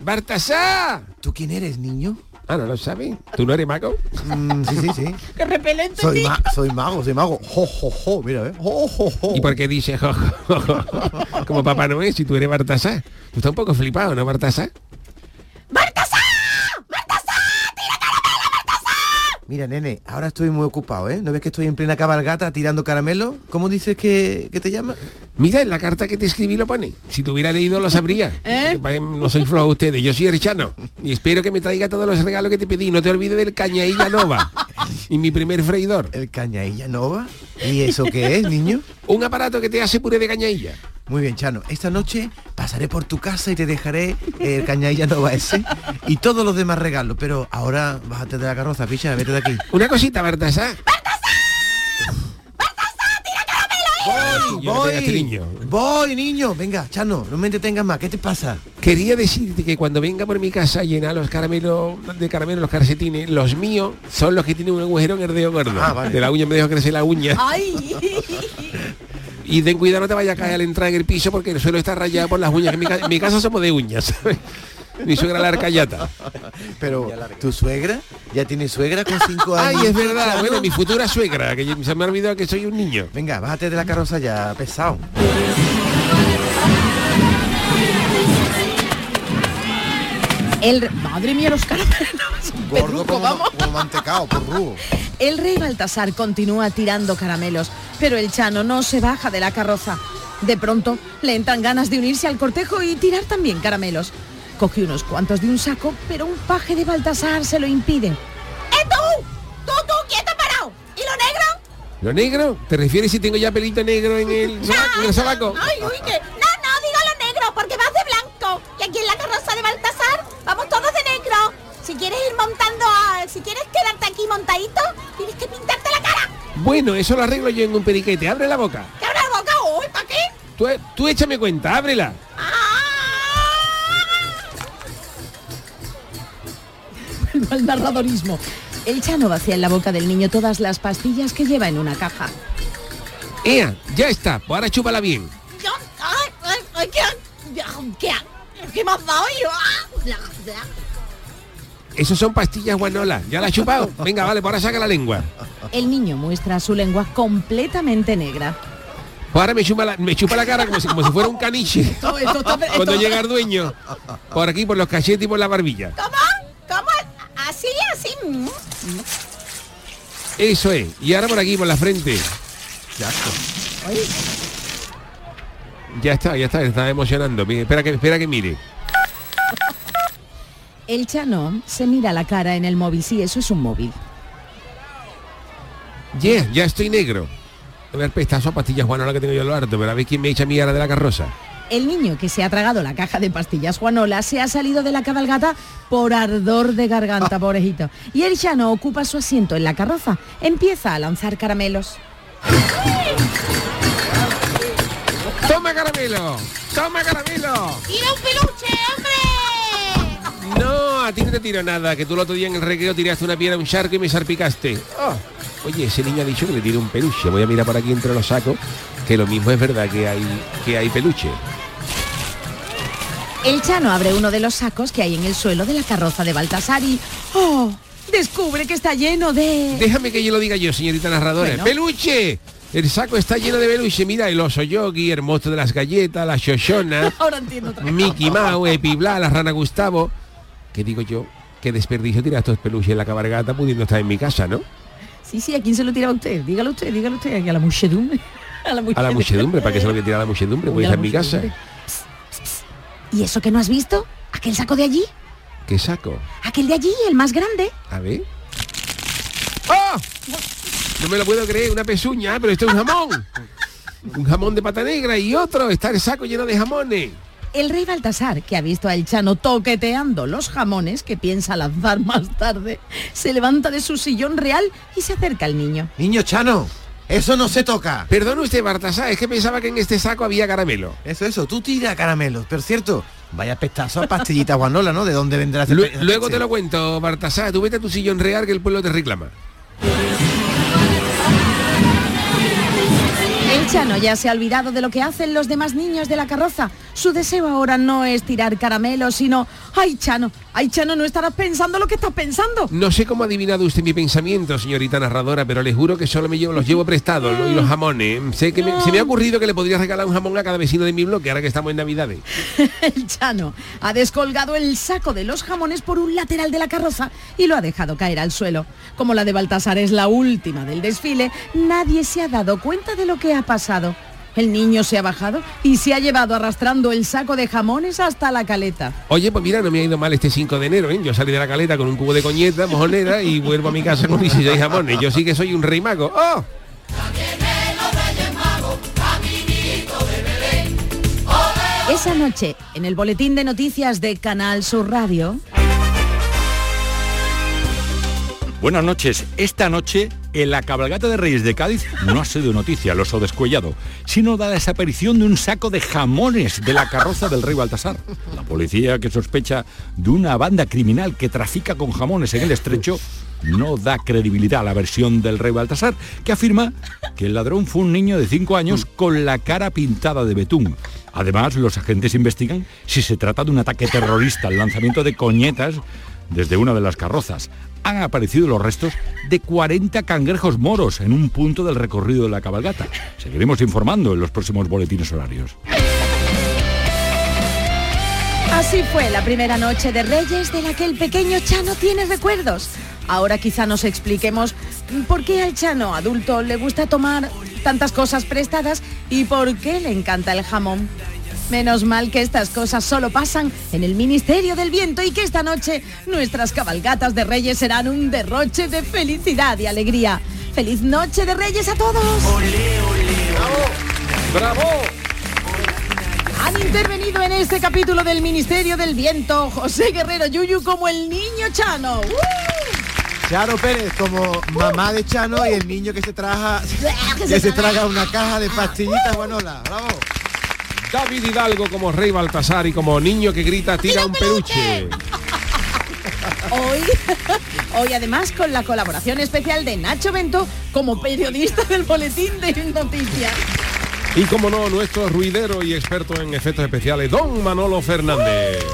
¡Bartasá! ¿Tú quién eres, niño? Ah, ¿no lo sabes? ¿Tú no eres mago? Mm, sí, sí, sí. ¡Qué repelente! Soy, ma- soy mago, soy mago. Jo, jo, jo, mira, ¿eh? Jo, jo, jo. ¿Y por qué dices jo, jo, jo? como Papá Noel si tú eres Bartasá? Tú estás un poco flipado, ¿no, Bartasá? Mira, nene, ahora estoy muy ocupado, ¿eh? ¿No ves que estoy en plena cabalgata tirando caramelo? ¿Cómo dices que, que te llama? Mira, en la carta que te escribí lo pone. Si te hubiera leído lo sabría. ¿Eh? No soy flojo ustedes, yo soy Erchano. Y espero que me traiga todos los regalos que te pedí. No te olvides del cañailla nova. y mi primer freidor. ¿El cañailla nova? ¿Y eso qué es, niño? Un aparato que te hace puré de cañailla. Muy bien, Chano. Esta noche pasaré por tu casa y te dejaré el cañailla nova ese y todos los demás regalos. Pero ahora bájate de la carroza, picha, vete de aquí. Una cosita, Bartasá. Voy, Yo no te digas, voy, niño. voy, niño. Venga, Chano, no me entretengas más. ¿Qué te pasa? Quería decirte que cuando venga por mi casa a llenar los caramelos de caramelo, los calcetines, los míos son los que tienen un agujero en el dedo gordo. Ah, vale. De la uña me dejo crecer la uña. ¡Ay! Y ten cuidado, no te vaya a caer al entrar en el piso porque el suelo está rayado por las uñas. En mi, ca- en mi casa somos de uñas, ¿sabes? Mi suegra la arcayata. Pero, ¿tu suegra? ¿Ya tiene suegra con cinco Ay, años? es verdad. Bueno, mi futura suegra, que se me ha olvidado que soy un niño. Venga, bájate de la carroza ya, pesado. El... Madre mía, los caramelos. Gordo Perruco, como, vamos. como mantecao, porrugo. El rey Baltasar continúa tirando caramelos, pero el Chano no se baja de la carroza. De pronto le entran ganas de unirse al cortejo y tirar también caramelos. Coge unos cuantos de un saco, pero un paje de Baltasar se lo impide. ¡Eh, tú! ¡Tú, tú! ¿Quién te ha parado? ¿Y lo negro? ¿Lo negro? ¿Te refieres si tengo ya pelito negro en el, en el sobaco? ¡Ay, uy, que... No, no, digo lo negro, porque vas de blanco. Y aquí en la carroza de Baltasar vamos todos de negro. Si quieres ir montando a... Si quieres quedarte aquí montadito, tienes que pintarte la cara. Bueno, eso lo arreglo yo en un periquete. Abre la boca. ¿Te abre la boca? ¡Uy, ¿para qué? Tú, tú échame cuenta, ábrela. Al narradorismo. El Chano vacía en la boca del niño todas las pastillas que lleva en una caja. ¡Ea! Ya está. Pues ahora chúpala bien. Yo- ¡Ay, ay, ay, qué... ¿Qué, qué me has dado yo? Esos son pastillas guanola. ¿Ya la has chupado? Venga, vale, pues ahora saca la lengua. El niño muestra su lengua completamente negra. Pues ahora me chupa la, me chupa la cara como si, como si fuera un caniche. Esto- esto está- Cuando llega el dueño. Por aquí, por los cachetes y por la barbilla. ¿Cómo? ¿Cómo? ¿Así, así? Eso es. Y ahora por aquí, por la frente. Ya está, ya está, está emocionando. Mira, Espera que, espera que mire. El Chano se mira la cara en el móvil. Sí, eso es un móvil. Yeah, ya estoy negro. A ver, pestazo a pastillas guanola que tengo yo lo harto, pero a ver quién me echa mi cara de la carroza. El niño que se ha tragado la caja de pastillas Juanola se ha salido de la cabalgata por ardor de garganta, pobrecito. Y el Chano ocupa su asiento en la carroza. Empieza a lanzar caramelos. ¡Toma caramelo! ¡Toma caramelo! ¡Tira un peluche, hombre! A ti no te tiro nada, que tú el otro día en el recreo tiraste una piedra a un charco y me salpicaste. Ah, Oye, ese niño ha dicho que le tire un peluche. Voy a mirar por aquí entre los sacos, que lo mismo es verdad que hay, que hay peluche. El Chano abre uno de los sacos que hay en el suelo de la carroza de Baltasar y... ¡Oh! Descubre que está lleno de... Déjame que yo lo diga yo, señorita narradora. Bueno. ¡Peluche! El saco está lleno de peluche, mira, el oso yogi, el monstruo de las galletas, la shoshona, Ahora entiendo. Mickey Mouse, Epibla, la rana Gustavo. ¿Qué digo yo? Qué desperdicio tirar estos peluches en la cabalgata pudiendo estar en mi casa, ¿no? Sí, sí, ¿a quién se lo tiraba usted? Dígalo usted, dígalo usted, aquí a la muchedumbre. A la A la muchedumbre, ¿para qué se lo voy a tirar a la muchedumbre? Pues a está en mi casa. muchedumbre. ¿Y eso que no has visto? ¿Aquel saco de allí? ¿Qué saco? Aquel de allí, el más grande. A ver. ¡Oh! No me lo puedo creer, una pezuña, pero esto es un jamón. Un jamón de pata negra y otro, está el saco lleno de jamones. El rey Baltasar, que ha visto a El Chano toqueteando los jamones que piensa lanzar más tarde, se levanta de su sillón real y se acerca al niño. Niño Chano, eso no se toca. Perdón usted, Bartasá, es que pensaba que en este saco había caramelo. Eso, eso, tú tira caramelos. Pero cierto, vaya pestazo a pastillita guanola, ¿no? ¿De dónde vendrá ese Lue- pe- luego te lo cuento, Bartasá, tú vete a tu sillón real que el pueblo te reclama. El Chano ya se ha olvidado de lo que hacen los demás niños de la carroza. Su deseo ahora no es tirar caramelos, sino, ay Chano, ay Chano, no estarás pensando lo que estás pensando. No sé cómo ha adivinado usted mi pensamiento, señorita narradora, pero le juro que solo me llevo, los llevo prestados ¿no? y los jamones. Sé que me- se me ha ocurrido que le podría regalar un jamón a cada vecino de mi bloque, ahora que estamos en Navidades. El Chano ha descolgado el saco de los jamones por un lateral de la carroza y lo ha dejado caer al suelo. Como la de Baltasar es la última del desfile, nadie se ha dado cuenta de lo que ha pasado. El niño se ha bajado y se ha llevado arrastrando el saco de jamones hasta la caleta. Oye, pues mira, no me ha ido mal este 5 de enero, ¿eh? Yo salí de la caleta con un cubo de coñeta, mojonera y vuelvo a mi casa con 16 jamones. Yo sí que soy un rey mago. ¡Oh! Esa noche, en el boletín de noticias de Canal Sur Radio, Buenas noches. Esta noche, en la cabalgata de Reyes de Cádiz, no ha sido noticia el oso descuellado, sino la desaparición de un saco de jamones de la carroza del rey Baltasar. La policía, que sospecha de una banda criminal que trafica con jamones en el estrecho, no da credibilidad a la versión del rey Baltasar, que afirma que el ladrón fue un niño de 5 años con la cara pintada de betún. Además, los agentes investigan si se trata de un ataque terrorista al lanzamiento de coñetas desde una de las carrozas. Han aparecido los restos de 40 cangrejos moros en un punto del recorrido de la cabalgata. Seguiremos informando en los próximos boletines horarios. así fue la primera noche de Reyes de la que el pequeño Chano tiene recuerdos. Ahora quizá nos expliquemos por qué al Chano adulto le gusta tomar tantas cosas prestadas y por qué le encanta el jamón. Menos mal que estas cosas solo pasan en el Ministerio del Viento y que esta noche nuestras cabalgatas de Reyes serán un derroche de felicidad y alegría. ¡Feliz noche de Reyes a todos! ¡Bravo! Han intervenido en este capítulo del Ministerio del Viento José Guerrero Yuyu como el niño Chano. ¡Uh! Charo Pérez como mamá de Chano y el niño que se traga que se traga una caja de pastillitas guanola. Bravo. David Hidalgo como rey Baltasar y como niño que grita tira un peluche. Hoy, hoy además con la colaboración especial de Nacho Bento como periodista del boletín de noticias. Y como no, nuestro ruidero y experto en efectos especiales, don Manolo Fernández.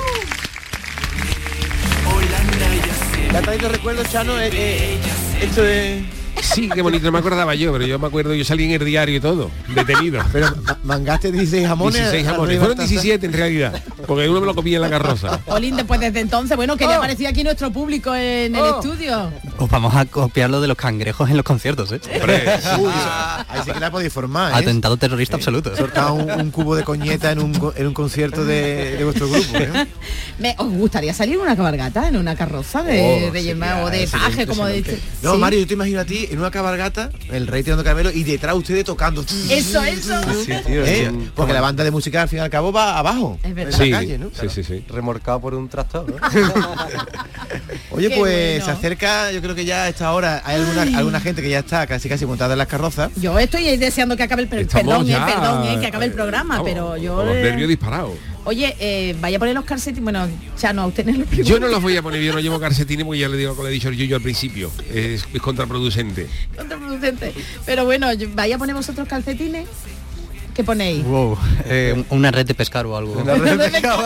¿Te ha traído recuerdos, Chano? Eh, eh, esto de... Sí, qué bonito, no me acordaba yo, pero yo me acuerdo, yo salí en el diario y todo, detenido. Pero ma- mangaste 16 jamones. 16 al jamones, fueron Baltasar. 17 en realidad, porque uno me lo comía en la carroza. Olin, después desde entonces, bueno, que le aparecía aquí nuestro público en el estudio. Os vamos a copiar lo de los cangrejos en los conciertos, ¿eh? Uy, ahí sí que la podéis formar, ¿eh? Atentado terrorista absoluto. Soltar un, un cubo de coñeta en un, en un concierto de, de vuestro grupo, ¿eh? Me- ¿Os gustaría salir en una cabalgata, en una carroza de Oh, o de paje, como dice? No, Sí. Mario, yo te imagino a ti en una cabalgata, el rey tirando caramelo y detrás ustedes tocando. Eso, eso. ¿Eh? Porque la banda de música al fin y al cabo va abajo. Es en verdad. la Sí, calle, ¿no? sí, sí, sí. Remorcado por un tractor. ¿no? Oye, Qué pues bueno. se acerca, yo creo que ya a esta hora hay alguna, Ay. alguna gente que ya está casi casi montada en las carrozas. Yo estoy deseando que acabe el perdón, eh, perdón, eh, que acabe el eh, programa, vamos, pero yo los eh, nervios disparados. Oye, eh, vaya a poner los calcetines, bueno, ya no, a usted no lo pregunto. Yo no los voy a poner, yo no llevo calcetines porque ya le digo que le he dicho el Yuyo al principio. Es, es contraproducente. contraproducente. Pero bueno, yo- vaya a poner vosotros calcetines. ¿Qué ponéis? Wow, eh, una red de pescar o algo. Una red de pescado.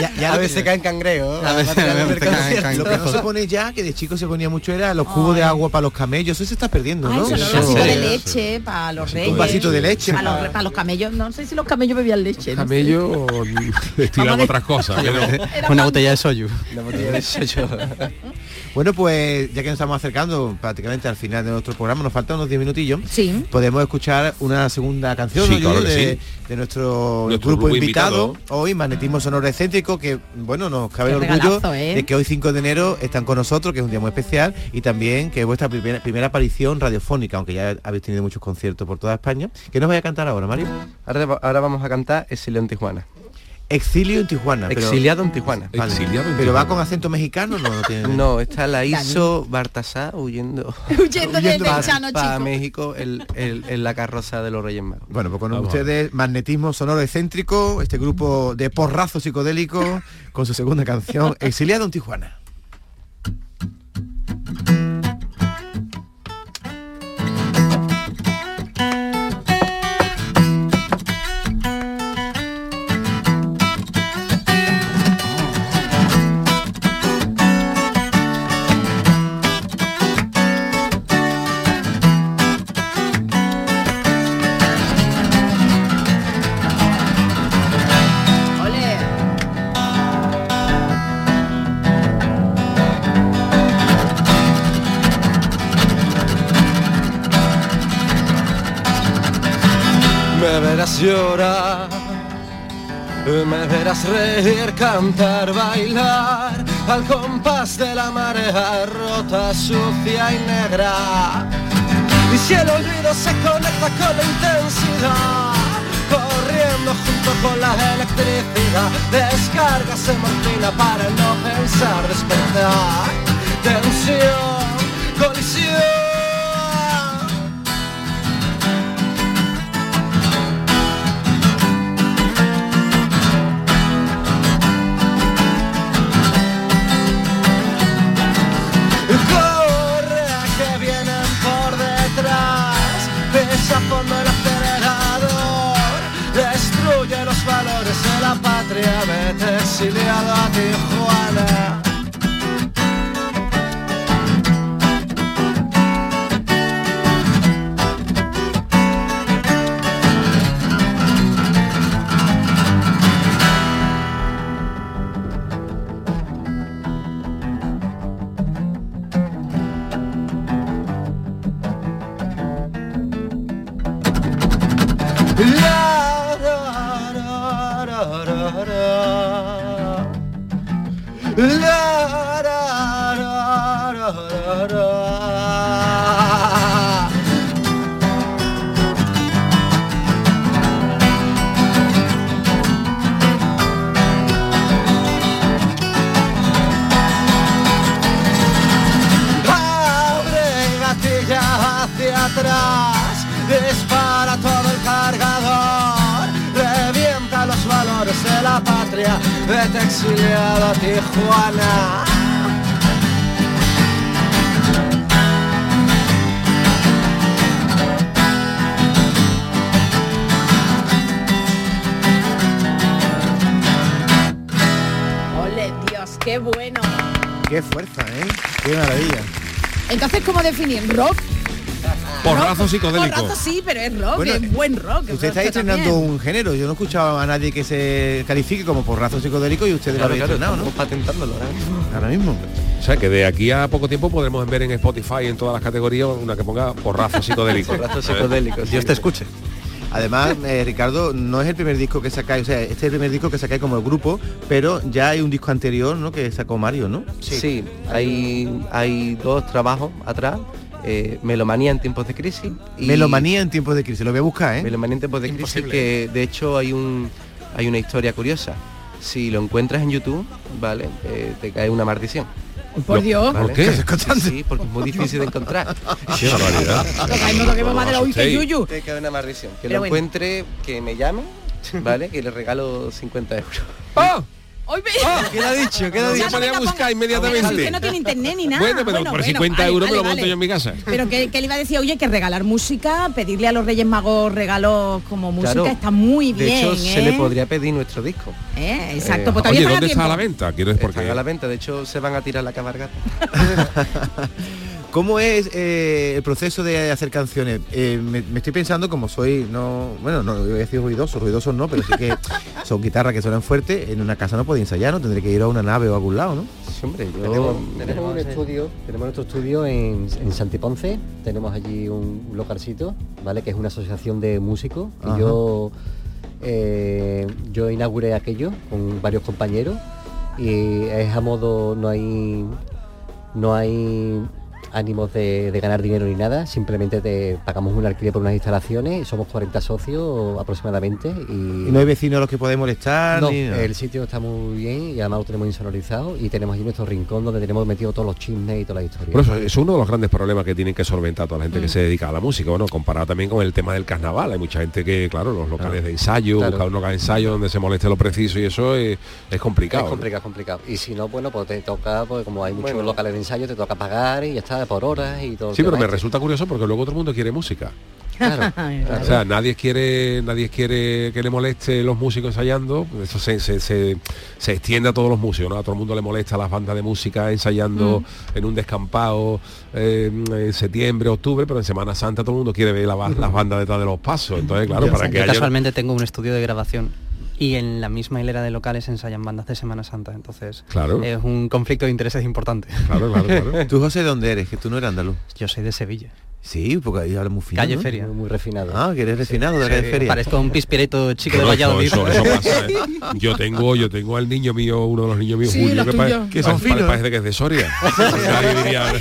Ya- ya a lo veces que- caen cangrejos. A veces- Material a veces del caen concierto. cangrejos. Lo que no se pone ya, que de chico se ponía mucho, era los cubos de agua para los camellos. Eso se está perdiendo, Ah, ¿no? Un vasito de leche para los reyes. Un vasito de leche. Para los, para los camellos. No sé si los camellos bebían leche. no sé. Camello destilaba otras cosas. Una botella de soyu. La botella de soyo. Bueno, pues ya que nos estamos acercando prácticamente al final de nuestro programa, nos faltan unos 10 minutillos. Sí. Podemos escuchar una segunda canción Sí, ¿no, claro Yuyu? De, nuestro, Nuestro grupo, grupo invitado, invitado. hoy, Magnetismo Sonoro Excéntrico, que bueno, nos cabe el orgullo ¿eh? de que hoy 5 de enero están con nosotros, que es un día muy especial, y también que es vuestra primera, primera aparición radiofónica, aunque ya habéis tenido muchos conciertos por toda España. ¿Qué nos vais a cantar ahora, Mario? Ahora, ahora vamos a cantar en Tijuana. Exilio en Tijuana. pero- Exiliado en Tijuana. Vale. Exiliado en Pero va con acento mexicano, no, no tiene. No, esta la hizo Bartasá huyendo. Huyendo de- del pa- Chano, pa chico. México en la carroza de los Reyes Magos. Bueno, pues con Vamos. ustedes, Magnetismo Sonoro Excéntrico, este grupo de porrazo psicodélico, con su segunda canción, Exiliado en Tijuana. Llorar, me verás reír, cantar, bailar al compás de la marea rota, sucia y negra. Y si el olvido se conecta con la intensidad, corriendo junto con la electricidad, descargas de morfina para no pensar, despertar. Tensión, colisión. Vete exiliado a Tijuana. A Tijuana. Ole, Dios, qué bueno. Qué fuerza, ¿eh? Qué maravilla. Entonces, ¿cómo definir? ¿Rock? Porrazo psicodélico. Porrazo sí, pero es rock, Bueno, es buen rock. Usted está estrenando un género. Yo no he escuchado a nadie que se califique como porrazo psicodélico y ustedes lo habéis estrenado, ¿no? patentándolo ahora mismo. Ahora mismo. O sea que de aquí a poco tiempo podremos ver en Spotify en todas las categorías una que ponga porrazo psicodélico. Porrazo psicodélico, Dios te escuche. Además, eh, Ricardo, no es el primer disco que sacáis, o sea, este es el primer disco que sacáis como el grupo, pero ya hay un disco anterior, ¿no? Que sacó Mario, ¿no? Sí, hay, hay dos trabajos atrás. Eh, Melomanía en tiempos de crisis. y- Melomanía en tiempos de crisis, lo voy a buscar, ¿eh? Melomanía en tiempos de crisis, que de hecho hay un hay una historia curiosa. Si lo encuentras en YouTube, ¿vale? Eh, te cae una maldición. Por Dios. ¿Por qué? Sí, sí, porque es muy difícil de encontrar. Qué barbaridad. Que yuyu. Te cae una maldición. Que Pero lo bueno. encuentre, que me llame, ¿vale? Que le regalo 50 euros. ¡Ah! ¿Qué le ha dicho? ¿Qué le ha dicho? a poner a buscar Pero si inmediatamente. usted no tiene internet ni nada. Bueno, pero por 50 vale, euros me lo vale, monto vale. yo en mi casa. Pero que, que le iba a decir, oye, que regalar música, pedirle a los Reyes Magos regalos como música Claro. está muy bien. De hecho, se le ¿eh? podría pedir nuestro disco. Eh, Exacto, Eh, pues Oye, ¿dónde está a la venta? Quiero es porque Están a la venta, de hecho se van a tirar la cabalgata. ¿Cómo es eh, el proceso de hacer canciones? Eh, me, me estoy pensando como soy, no, bueno, no voy a decir ruidoso, ruidosos no, pero sí que son guitarras que suenan fuerte, en una casa no puedo ensayar, ¿no? Tendré que ir a una nave o a algún lado, ¿no? Sí, hombre, yo... Tenemos, tenemos un estudio, tenemos nuestro estudio en, en Santiponce, tenemos allí un, un localcito, ¿vale? Que es una asociación de músicos. Y Ajá. yo, eh, yo inauguré aquello con varios compañeros y es a modo, no hay, no hay ánimos de, de ganar dinero ni nada, simplemente te pagamos un alquiler por unas instalaciones somos 40 socios aproximadamente y, Y no hay vecinos a los que podemos molestar. no, ni el sitio está muy bien y además lo tenemos insonorizado y tenemos allí nuestro rincón donde tenemos metido todos los chismes y toda la historia. Por eso es uno de los grandes problemas que tienen que solventar toda la gente Mm. que se dedica a la música, bueno, comparado también con el tema del carnaval. Hay mucha gente que, claro, los locales de ensayo, Claro. buscar un local de ensayo donde se moleste lo preciso y eso es, es complicado. Es ¿no? complicado, complicado. Y si no, bueno, pues te toca, pues como hay muchos Bueno. locales de ensayo, te toca pagar y ya está, por horas y todo. Sí, pero me este. resulta curioso porque luego todo el mundo quiere música. Claro, O sea, nadie quiere, nadie quiere que le moleste los músicos ensayando. Eso se, se, se- se extiende a todos los músicos, ¿no? A todo el mundo le molesta las bandas de música ensayando en un descampado eh, en septiembre, octubre, pero en Semana Santa todo el mundo quiere ver la las bandas detrás de los pasos. Entonces, claro, Yo- para que yo haya... casualmente tengo un estudio de grabación y en la misma hilera de locales ensayan bandas de Semana Santa, entonces Claro. es un conflicto de intereses importante. Claro, claro, claro. ¿Tú, José, de dónde eres? Que tú no eres andaluz. Yo soy de Sevilla. Sí, porque ahí habla muy fino, Calle ¿no? Feria. Muy, muy refinado. Ah, que eres refinado de la calle Feria. Parezco un pispireto chico de No, eso- Valladolid. eso- eso pasa, ¿eh? Yo tengo, yo tengo al niño mío, uno de los niños míos, Sí, Julio, que, pare- tuyos. Que son pare- finos, parece que es de Soria. Nadie diría-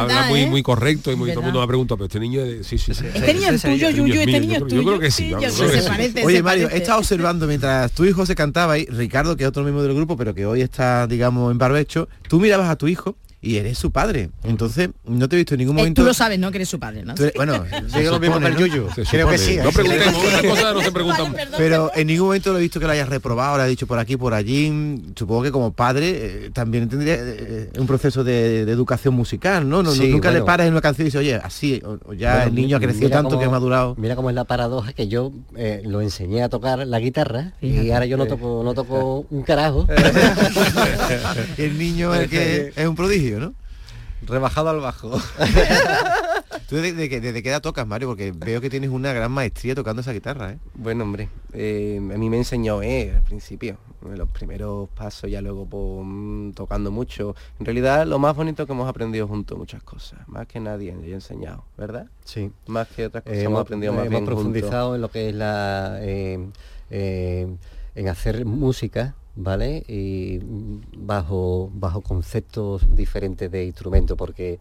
verdad, habla muy, ¿eh? muy correcto y muy, todo el mundo me ha preguntado, pero este niño es de- sí, sí, sí. Este niño es tuyo, Yuyu, este niño es tuyo. yo creo que se sí. Oye, Mario, he estado observando mientras tú y José cantabais, Ricardo, que es otro miembro del grupo, pero que hoy está, digamos, en barbecho, tú mirabas a tu hijo y eres su padre. Entonces, no te he visto en ningún Eh, momento... tú lo sabes, ¿no? Que eres su padre, ¿no? Eres- bueno, Digo lo mismo el. Yuyu. Se Creo que sí. No preguntemos, esas cosas no se preguntan. Pero en ningún momento lo he visto que lo hayas reprobado, le has dicho por aquí, por allí. Supongo que como padre eh, también tendría eh, un proceso de, de educación musical, ¿no? No- Sí, nunca le paras en una canción y dices, oye, así, o, o ya Bueno, el niño ha crecido tanto cómo- que ha madurado. Mira cómo es la paradoja que yo eh, lo enseñé a tocar la guitarra y ahora yo no toco, no toco un carajo. el niño es el que es un prodigio, ¿no? Rebajado al bajo. ¿Tú desde, desde, qué- desde qué edad tocas, Mario? Porque veo que tienes una gran maestría tocando esa guitarra, ¿eh? Bueno, hombre, eh, a mí me enseñó eh, al principio, los primeros pasos, ya luego pues, tocando mucho. En realidad, lo más bonito que hemos aprendido juntos muchas cosas, más que nadie le he enseñado, ¿verdad? Sí. Más que otras cosas Eh, hemos aprendido más hemos bien profundizado juntos. en lo que es la eh, eh, en hacer música vale y bajo bajo conceptos diferentes de instrumento porque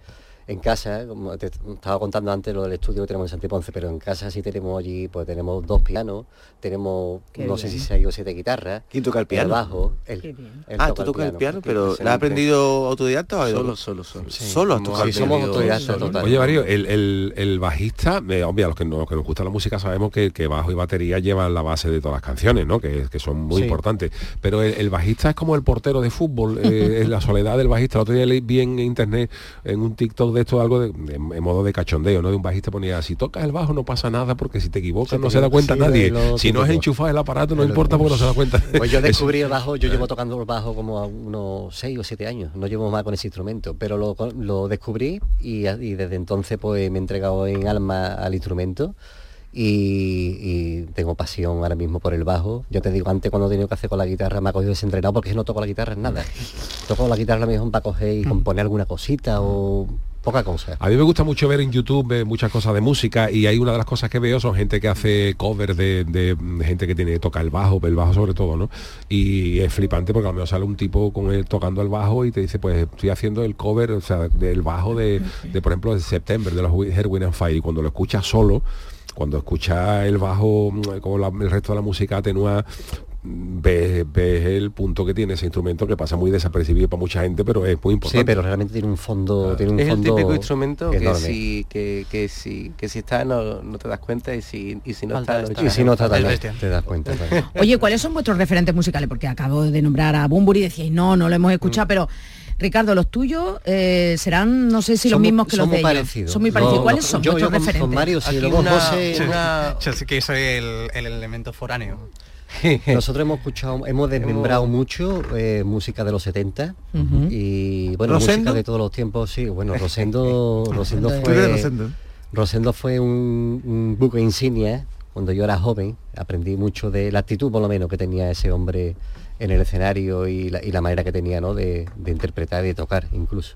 en casa, como te estaba contando antes lo del estudio que tenemos en Santiponce, pero en casa sí tenemos allí, pues tenemos dos pianos, tenemos Qué no sé si seis o siete guitarras. ¿Quién toca el piano? bajo, bien. él ah, toca tú tocas el piano, pero ¿la has aprendido autodidacta o Solo, solo, solo. Solo has tocado el Sí, somos autodidactas total. Oye, Mario, el, el- el bajista, eh, obvio, a los que, no- los que nos gusta la música sabemos que, que bajo y batería llevan la base de todas las canciones, ¿no? Que, que son muy Sí. importantes. Pero el, el bajista es como el portero de fútbol, eh, es la soledad del bajista. El otro día leí bien en internet, en un TikTok de esto, algo de, modo de cachondeo, ¿no? De un bajista ponía, si tocas el bajo no pasa nada porque si te equivocas no se da cuenta sí, nadie. Si no es enchufar el aparato no importa porque no se da cuenta. Pues yo descubrí el bajo, yo llevo tocando el bajo como a unos 6 o 7 años, no llevo más con ese instrumento, pero lo, lo descubrí y, y desde entonces pues me he entregado en alma al instrumento y, y tengo pasión ahora mismo por el bajo. Yo te digo, antes cuando he tenido que hacer con la guitarra me ha cogido desentrenado porque no toco la guitarra en nada. Toco la guitarra a lo mejor para coger y componer alguna cosita o poca cosa. A mí me gusta mucho ver en YouTube muchas cosas de música y hay una de las cosas que veo son gente que hace covers de, gente que tiene toca el bajo, el bajo sobre todo, ¿no? Y es flipante porque a lo mejor sale un tipo con él tocando el bajo y te dice, pues estoy haciendo el cover, del bajo de, de, por ejemplo, de September, de los Herwin and Fire, y cuando lo escuchas solo, cuando escuchas el bajo, mm, como el resto de la música atenúa, ves, ves el punto que tiene ese instrumento que pasa muy desapercibido para mucha gente, pero es muy importante. Sí, pero realmente tiene un fondo, tiene un es el típico instrumento que enorme. si, que, que si, que si está no, no te das cuenta y si, y si no Falta está... estar. Y si no está te das cuenta. claro. Oye, ¿cuáles son vuestros referentes musicales? Porque acabo de nombrar a Bumburi y decíais, no, no lo hemos escuchado, pero Ricardo, los tuyos eh, serán, no sé si los Son mismos que los son muy de ellos. parecidos. Son muy parecidos. No, ¿Cuáles son yo- vuestros yo con- con referentes? Mario, sí, Aquí luego una- José- sí, una- Yo sí que soy el, el elemento foráneo. Nosotros hemos escuchado, hemos desmembrado mucho eh, música de los 70 Ujú. y bueno, ¿Rosendo? música de todos los tiempos, sí. Bueno, Rosendo, Rosendo fue Rosendo. Rosendo fue un, un buque insignia cuando yo era joven. Aprendí mucho de la actitud, por lo menos, que tenía ese hombre en el escenario y la, y la manera que tenía, ¿no? De, de interpretar y de tocar, incluso.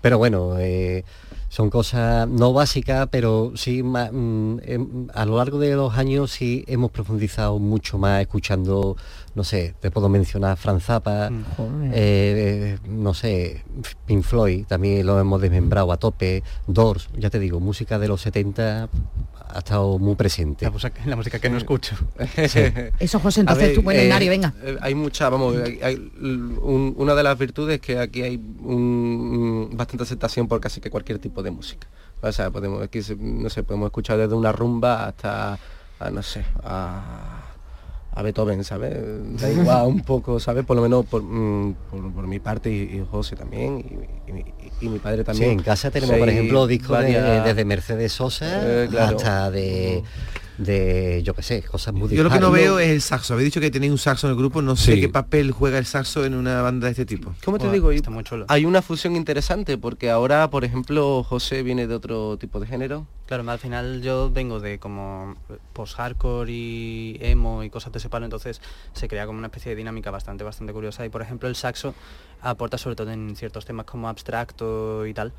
Pero bueno, eh, son cosas no básicas, pero sí ma- mm, em, a lo largo de los años sí hemos profundizado mucho más escuchando, no sé, te puedo mencionar Franz Zappa, joder. eh, no sé, Pink Floyd, también lo hemos desmembrado a tope, Doors, ya te digo, música de los 70 ha estado muy presente. La música, la música que no escucho. Eso, José, entonces ver, tú, buen eh, venga. eh, hay mucha, vamos, hay, hay un- una de las virtudes es que aquí hay un- bastante aceptación por casi que cualquier tipo de música. O sea, podemos, aquí, no sé, podemos escuchar desde una rumba hasta, a, no sé, a, a Beethoven, ¿sabes? Da igual un poco, ¿sabes? Por lo menos por, mm, por, por mi parte y, y José también y, y mi- y mi padre Sí, también. en casa tenemos, Sí, por ejemplo, discos de- desde Mercedes Sosa Eh, claro. hasta de, de, yo qué sé, cosas muy Yo lo que no veo es el saxo. Habéis dicho que tenéis un saxo en el grupo. No sé Sí. qué papel juega el saxo en una banda de este tipo. ¿Cómo te digo? Está muy chulo. Hay una fusión interesante porque ahora, por ejemplo, José viene de otro tipo de género. Claro, al final yo vengo de como post-hardcore y emo y cosas de ese palo, entonces se crea como una especie de dinámica bastante, bastante curiosa. Y por ejemplo el saxo aporta sobre todo en ciertos temas como abstracto y tal,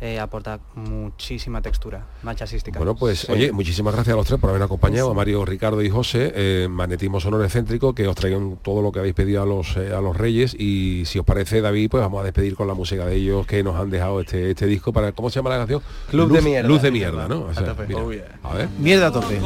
eh, aporta muchísima textura, más jazzística. Bueno, pues Sí. oye, muchísimas gracias a los tres por haber acompañado, a Mario, Ricardo y José, eh, Magnetismo Sonoro Excéntrico, que os traigan todo lo que habéis pedido a los eh, a los Reyes y si os parece, David, pues vamos a despedir con la música de ellos que nos han dejado este este disco para ¿cómo se llama la canción? Club Luz, de mierda. Luz de mierda, ¿no? O sea, A tope. mira, Oh, yeah. a ver. Mierda a tope.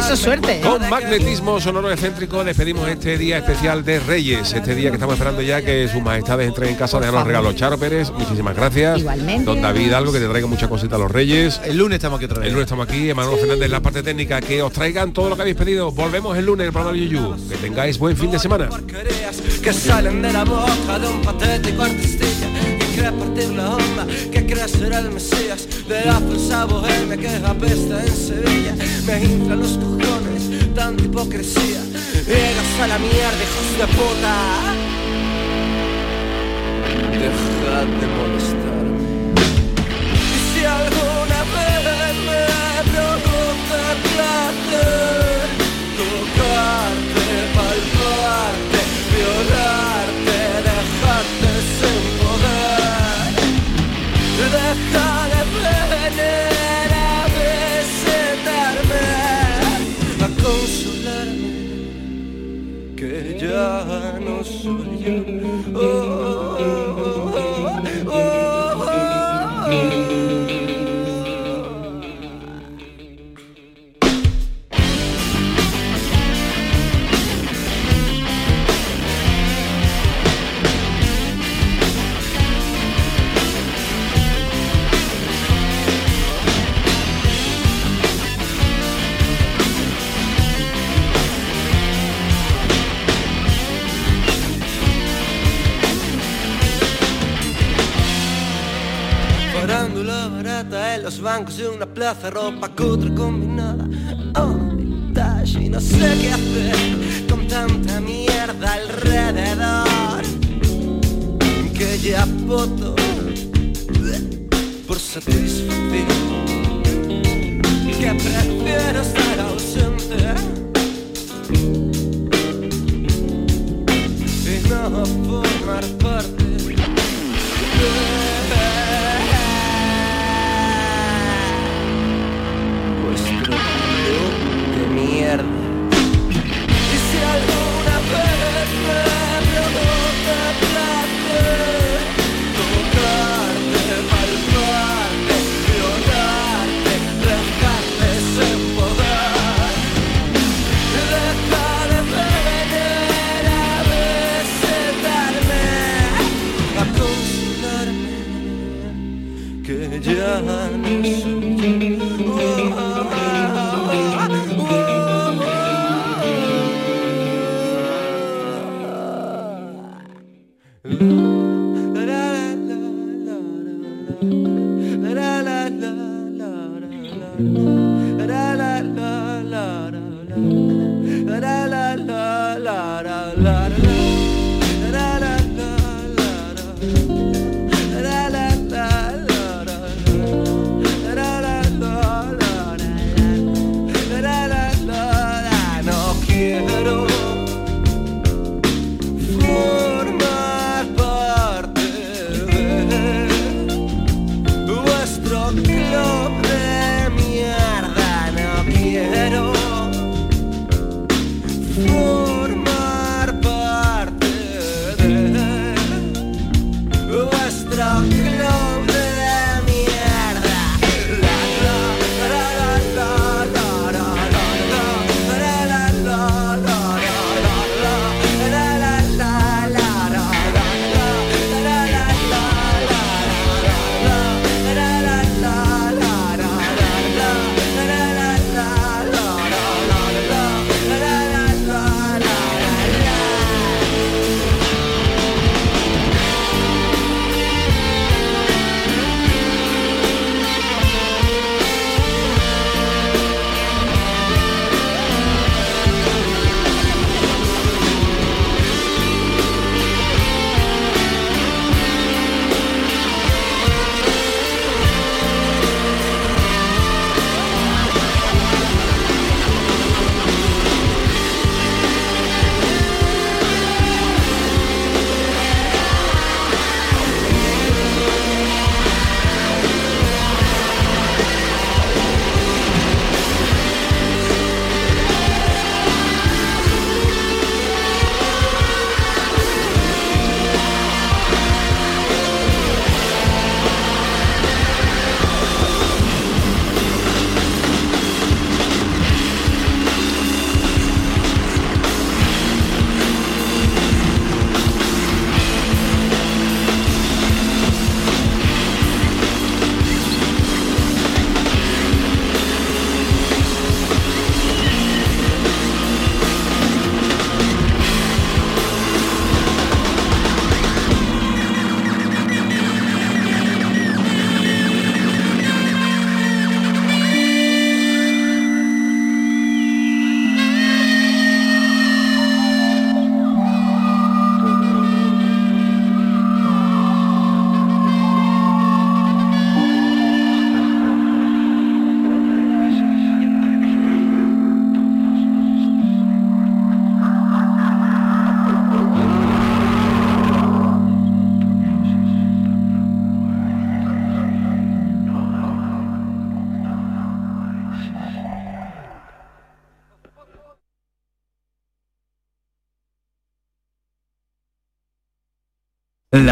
Eso es suerte. ¿eh? Con magnetismo sonoro excéntrico despedimos este día especial de Reyes, este día que estamos esperando ya que sus majestades entren en casa de los regalos. Charo Pérez, muchísimas gracias. Igualmente. Don David, algo que te traiga muchas cositas a los Reyes. El lunes estamos aquí otra vez. El lunes estamos aquí, Emanuel Fernández en la parte técnica, que os traigan todo lo que habéis pedido. Volvemos el lunes el programa Yuyu. Que tengáis buen fin de semana. que el mesías de. Me los tanta hipocresía. Llegas a la mierda, hijos de puta. De molestarme. Ya no soy yo. Farándula barata en los bancos de una plaza, ropa cutre combinada. Oh, vintage, y no sé qué hacer con tanta mierda alrededor. Que ya voto por satisfacción. Que prefiero estar ausente y no formar parte. You.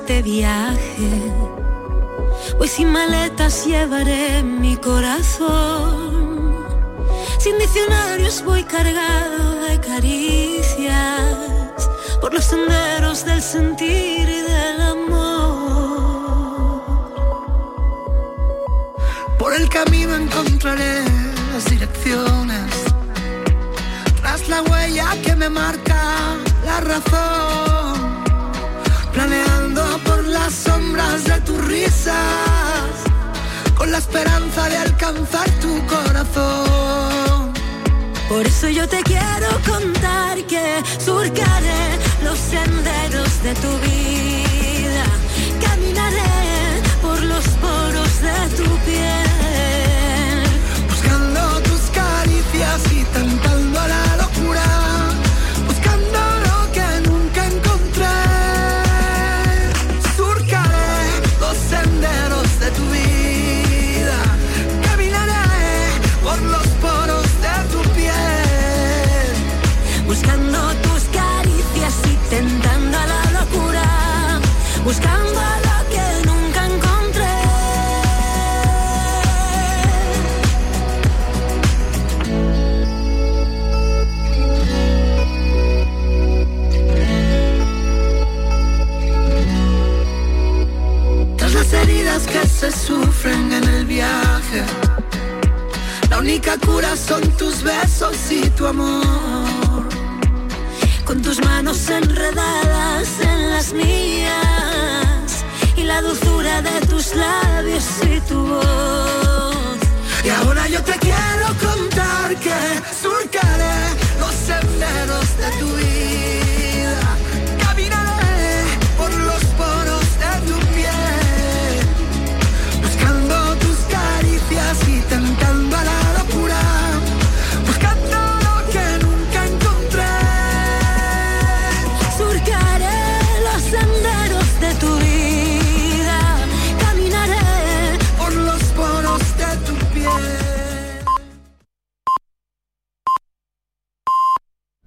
Este viaje. Pues sin maletas llevaré mi corazón. Sin diccionarios voy cargado de caricias. Por los senderos del sentir y del amor. Por el camino encontraré las direcciones. Tras la huella que me marca la razón. Planeando por las sombras de tus risas. Con la esperanza de alcanzar tu corazón. Por eso yo te quiero contar que surcaré los senderos de tu vida. Caminaré por los poros de tu piel. Buscando tus caricias y tentando única cura son tus besos y tu amor. Con tus manos enredadas en las mías y la dulzura de tus labios y tu voz. Y ahora yo te quiero contar que surcaré los senderos de tu vida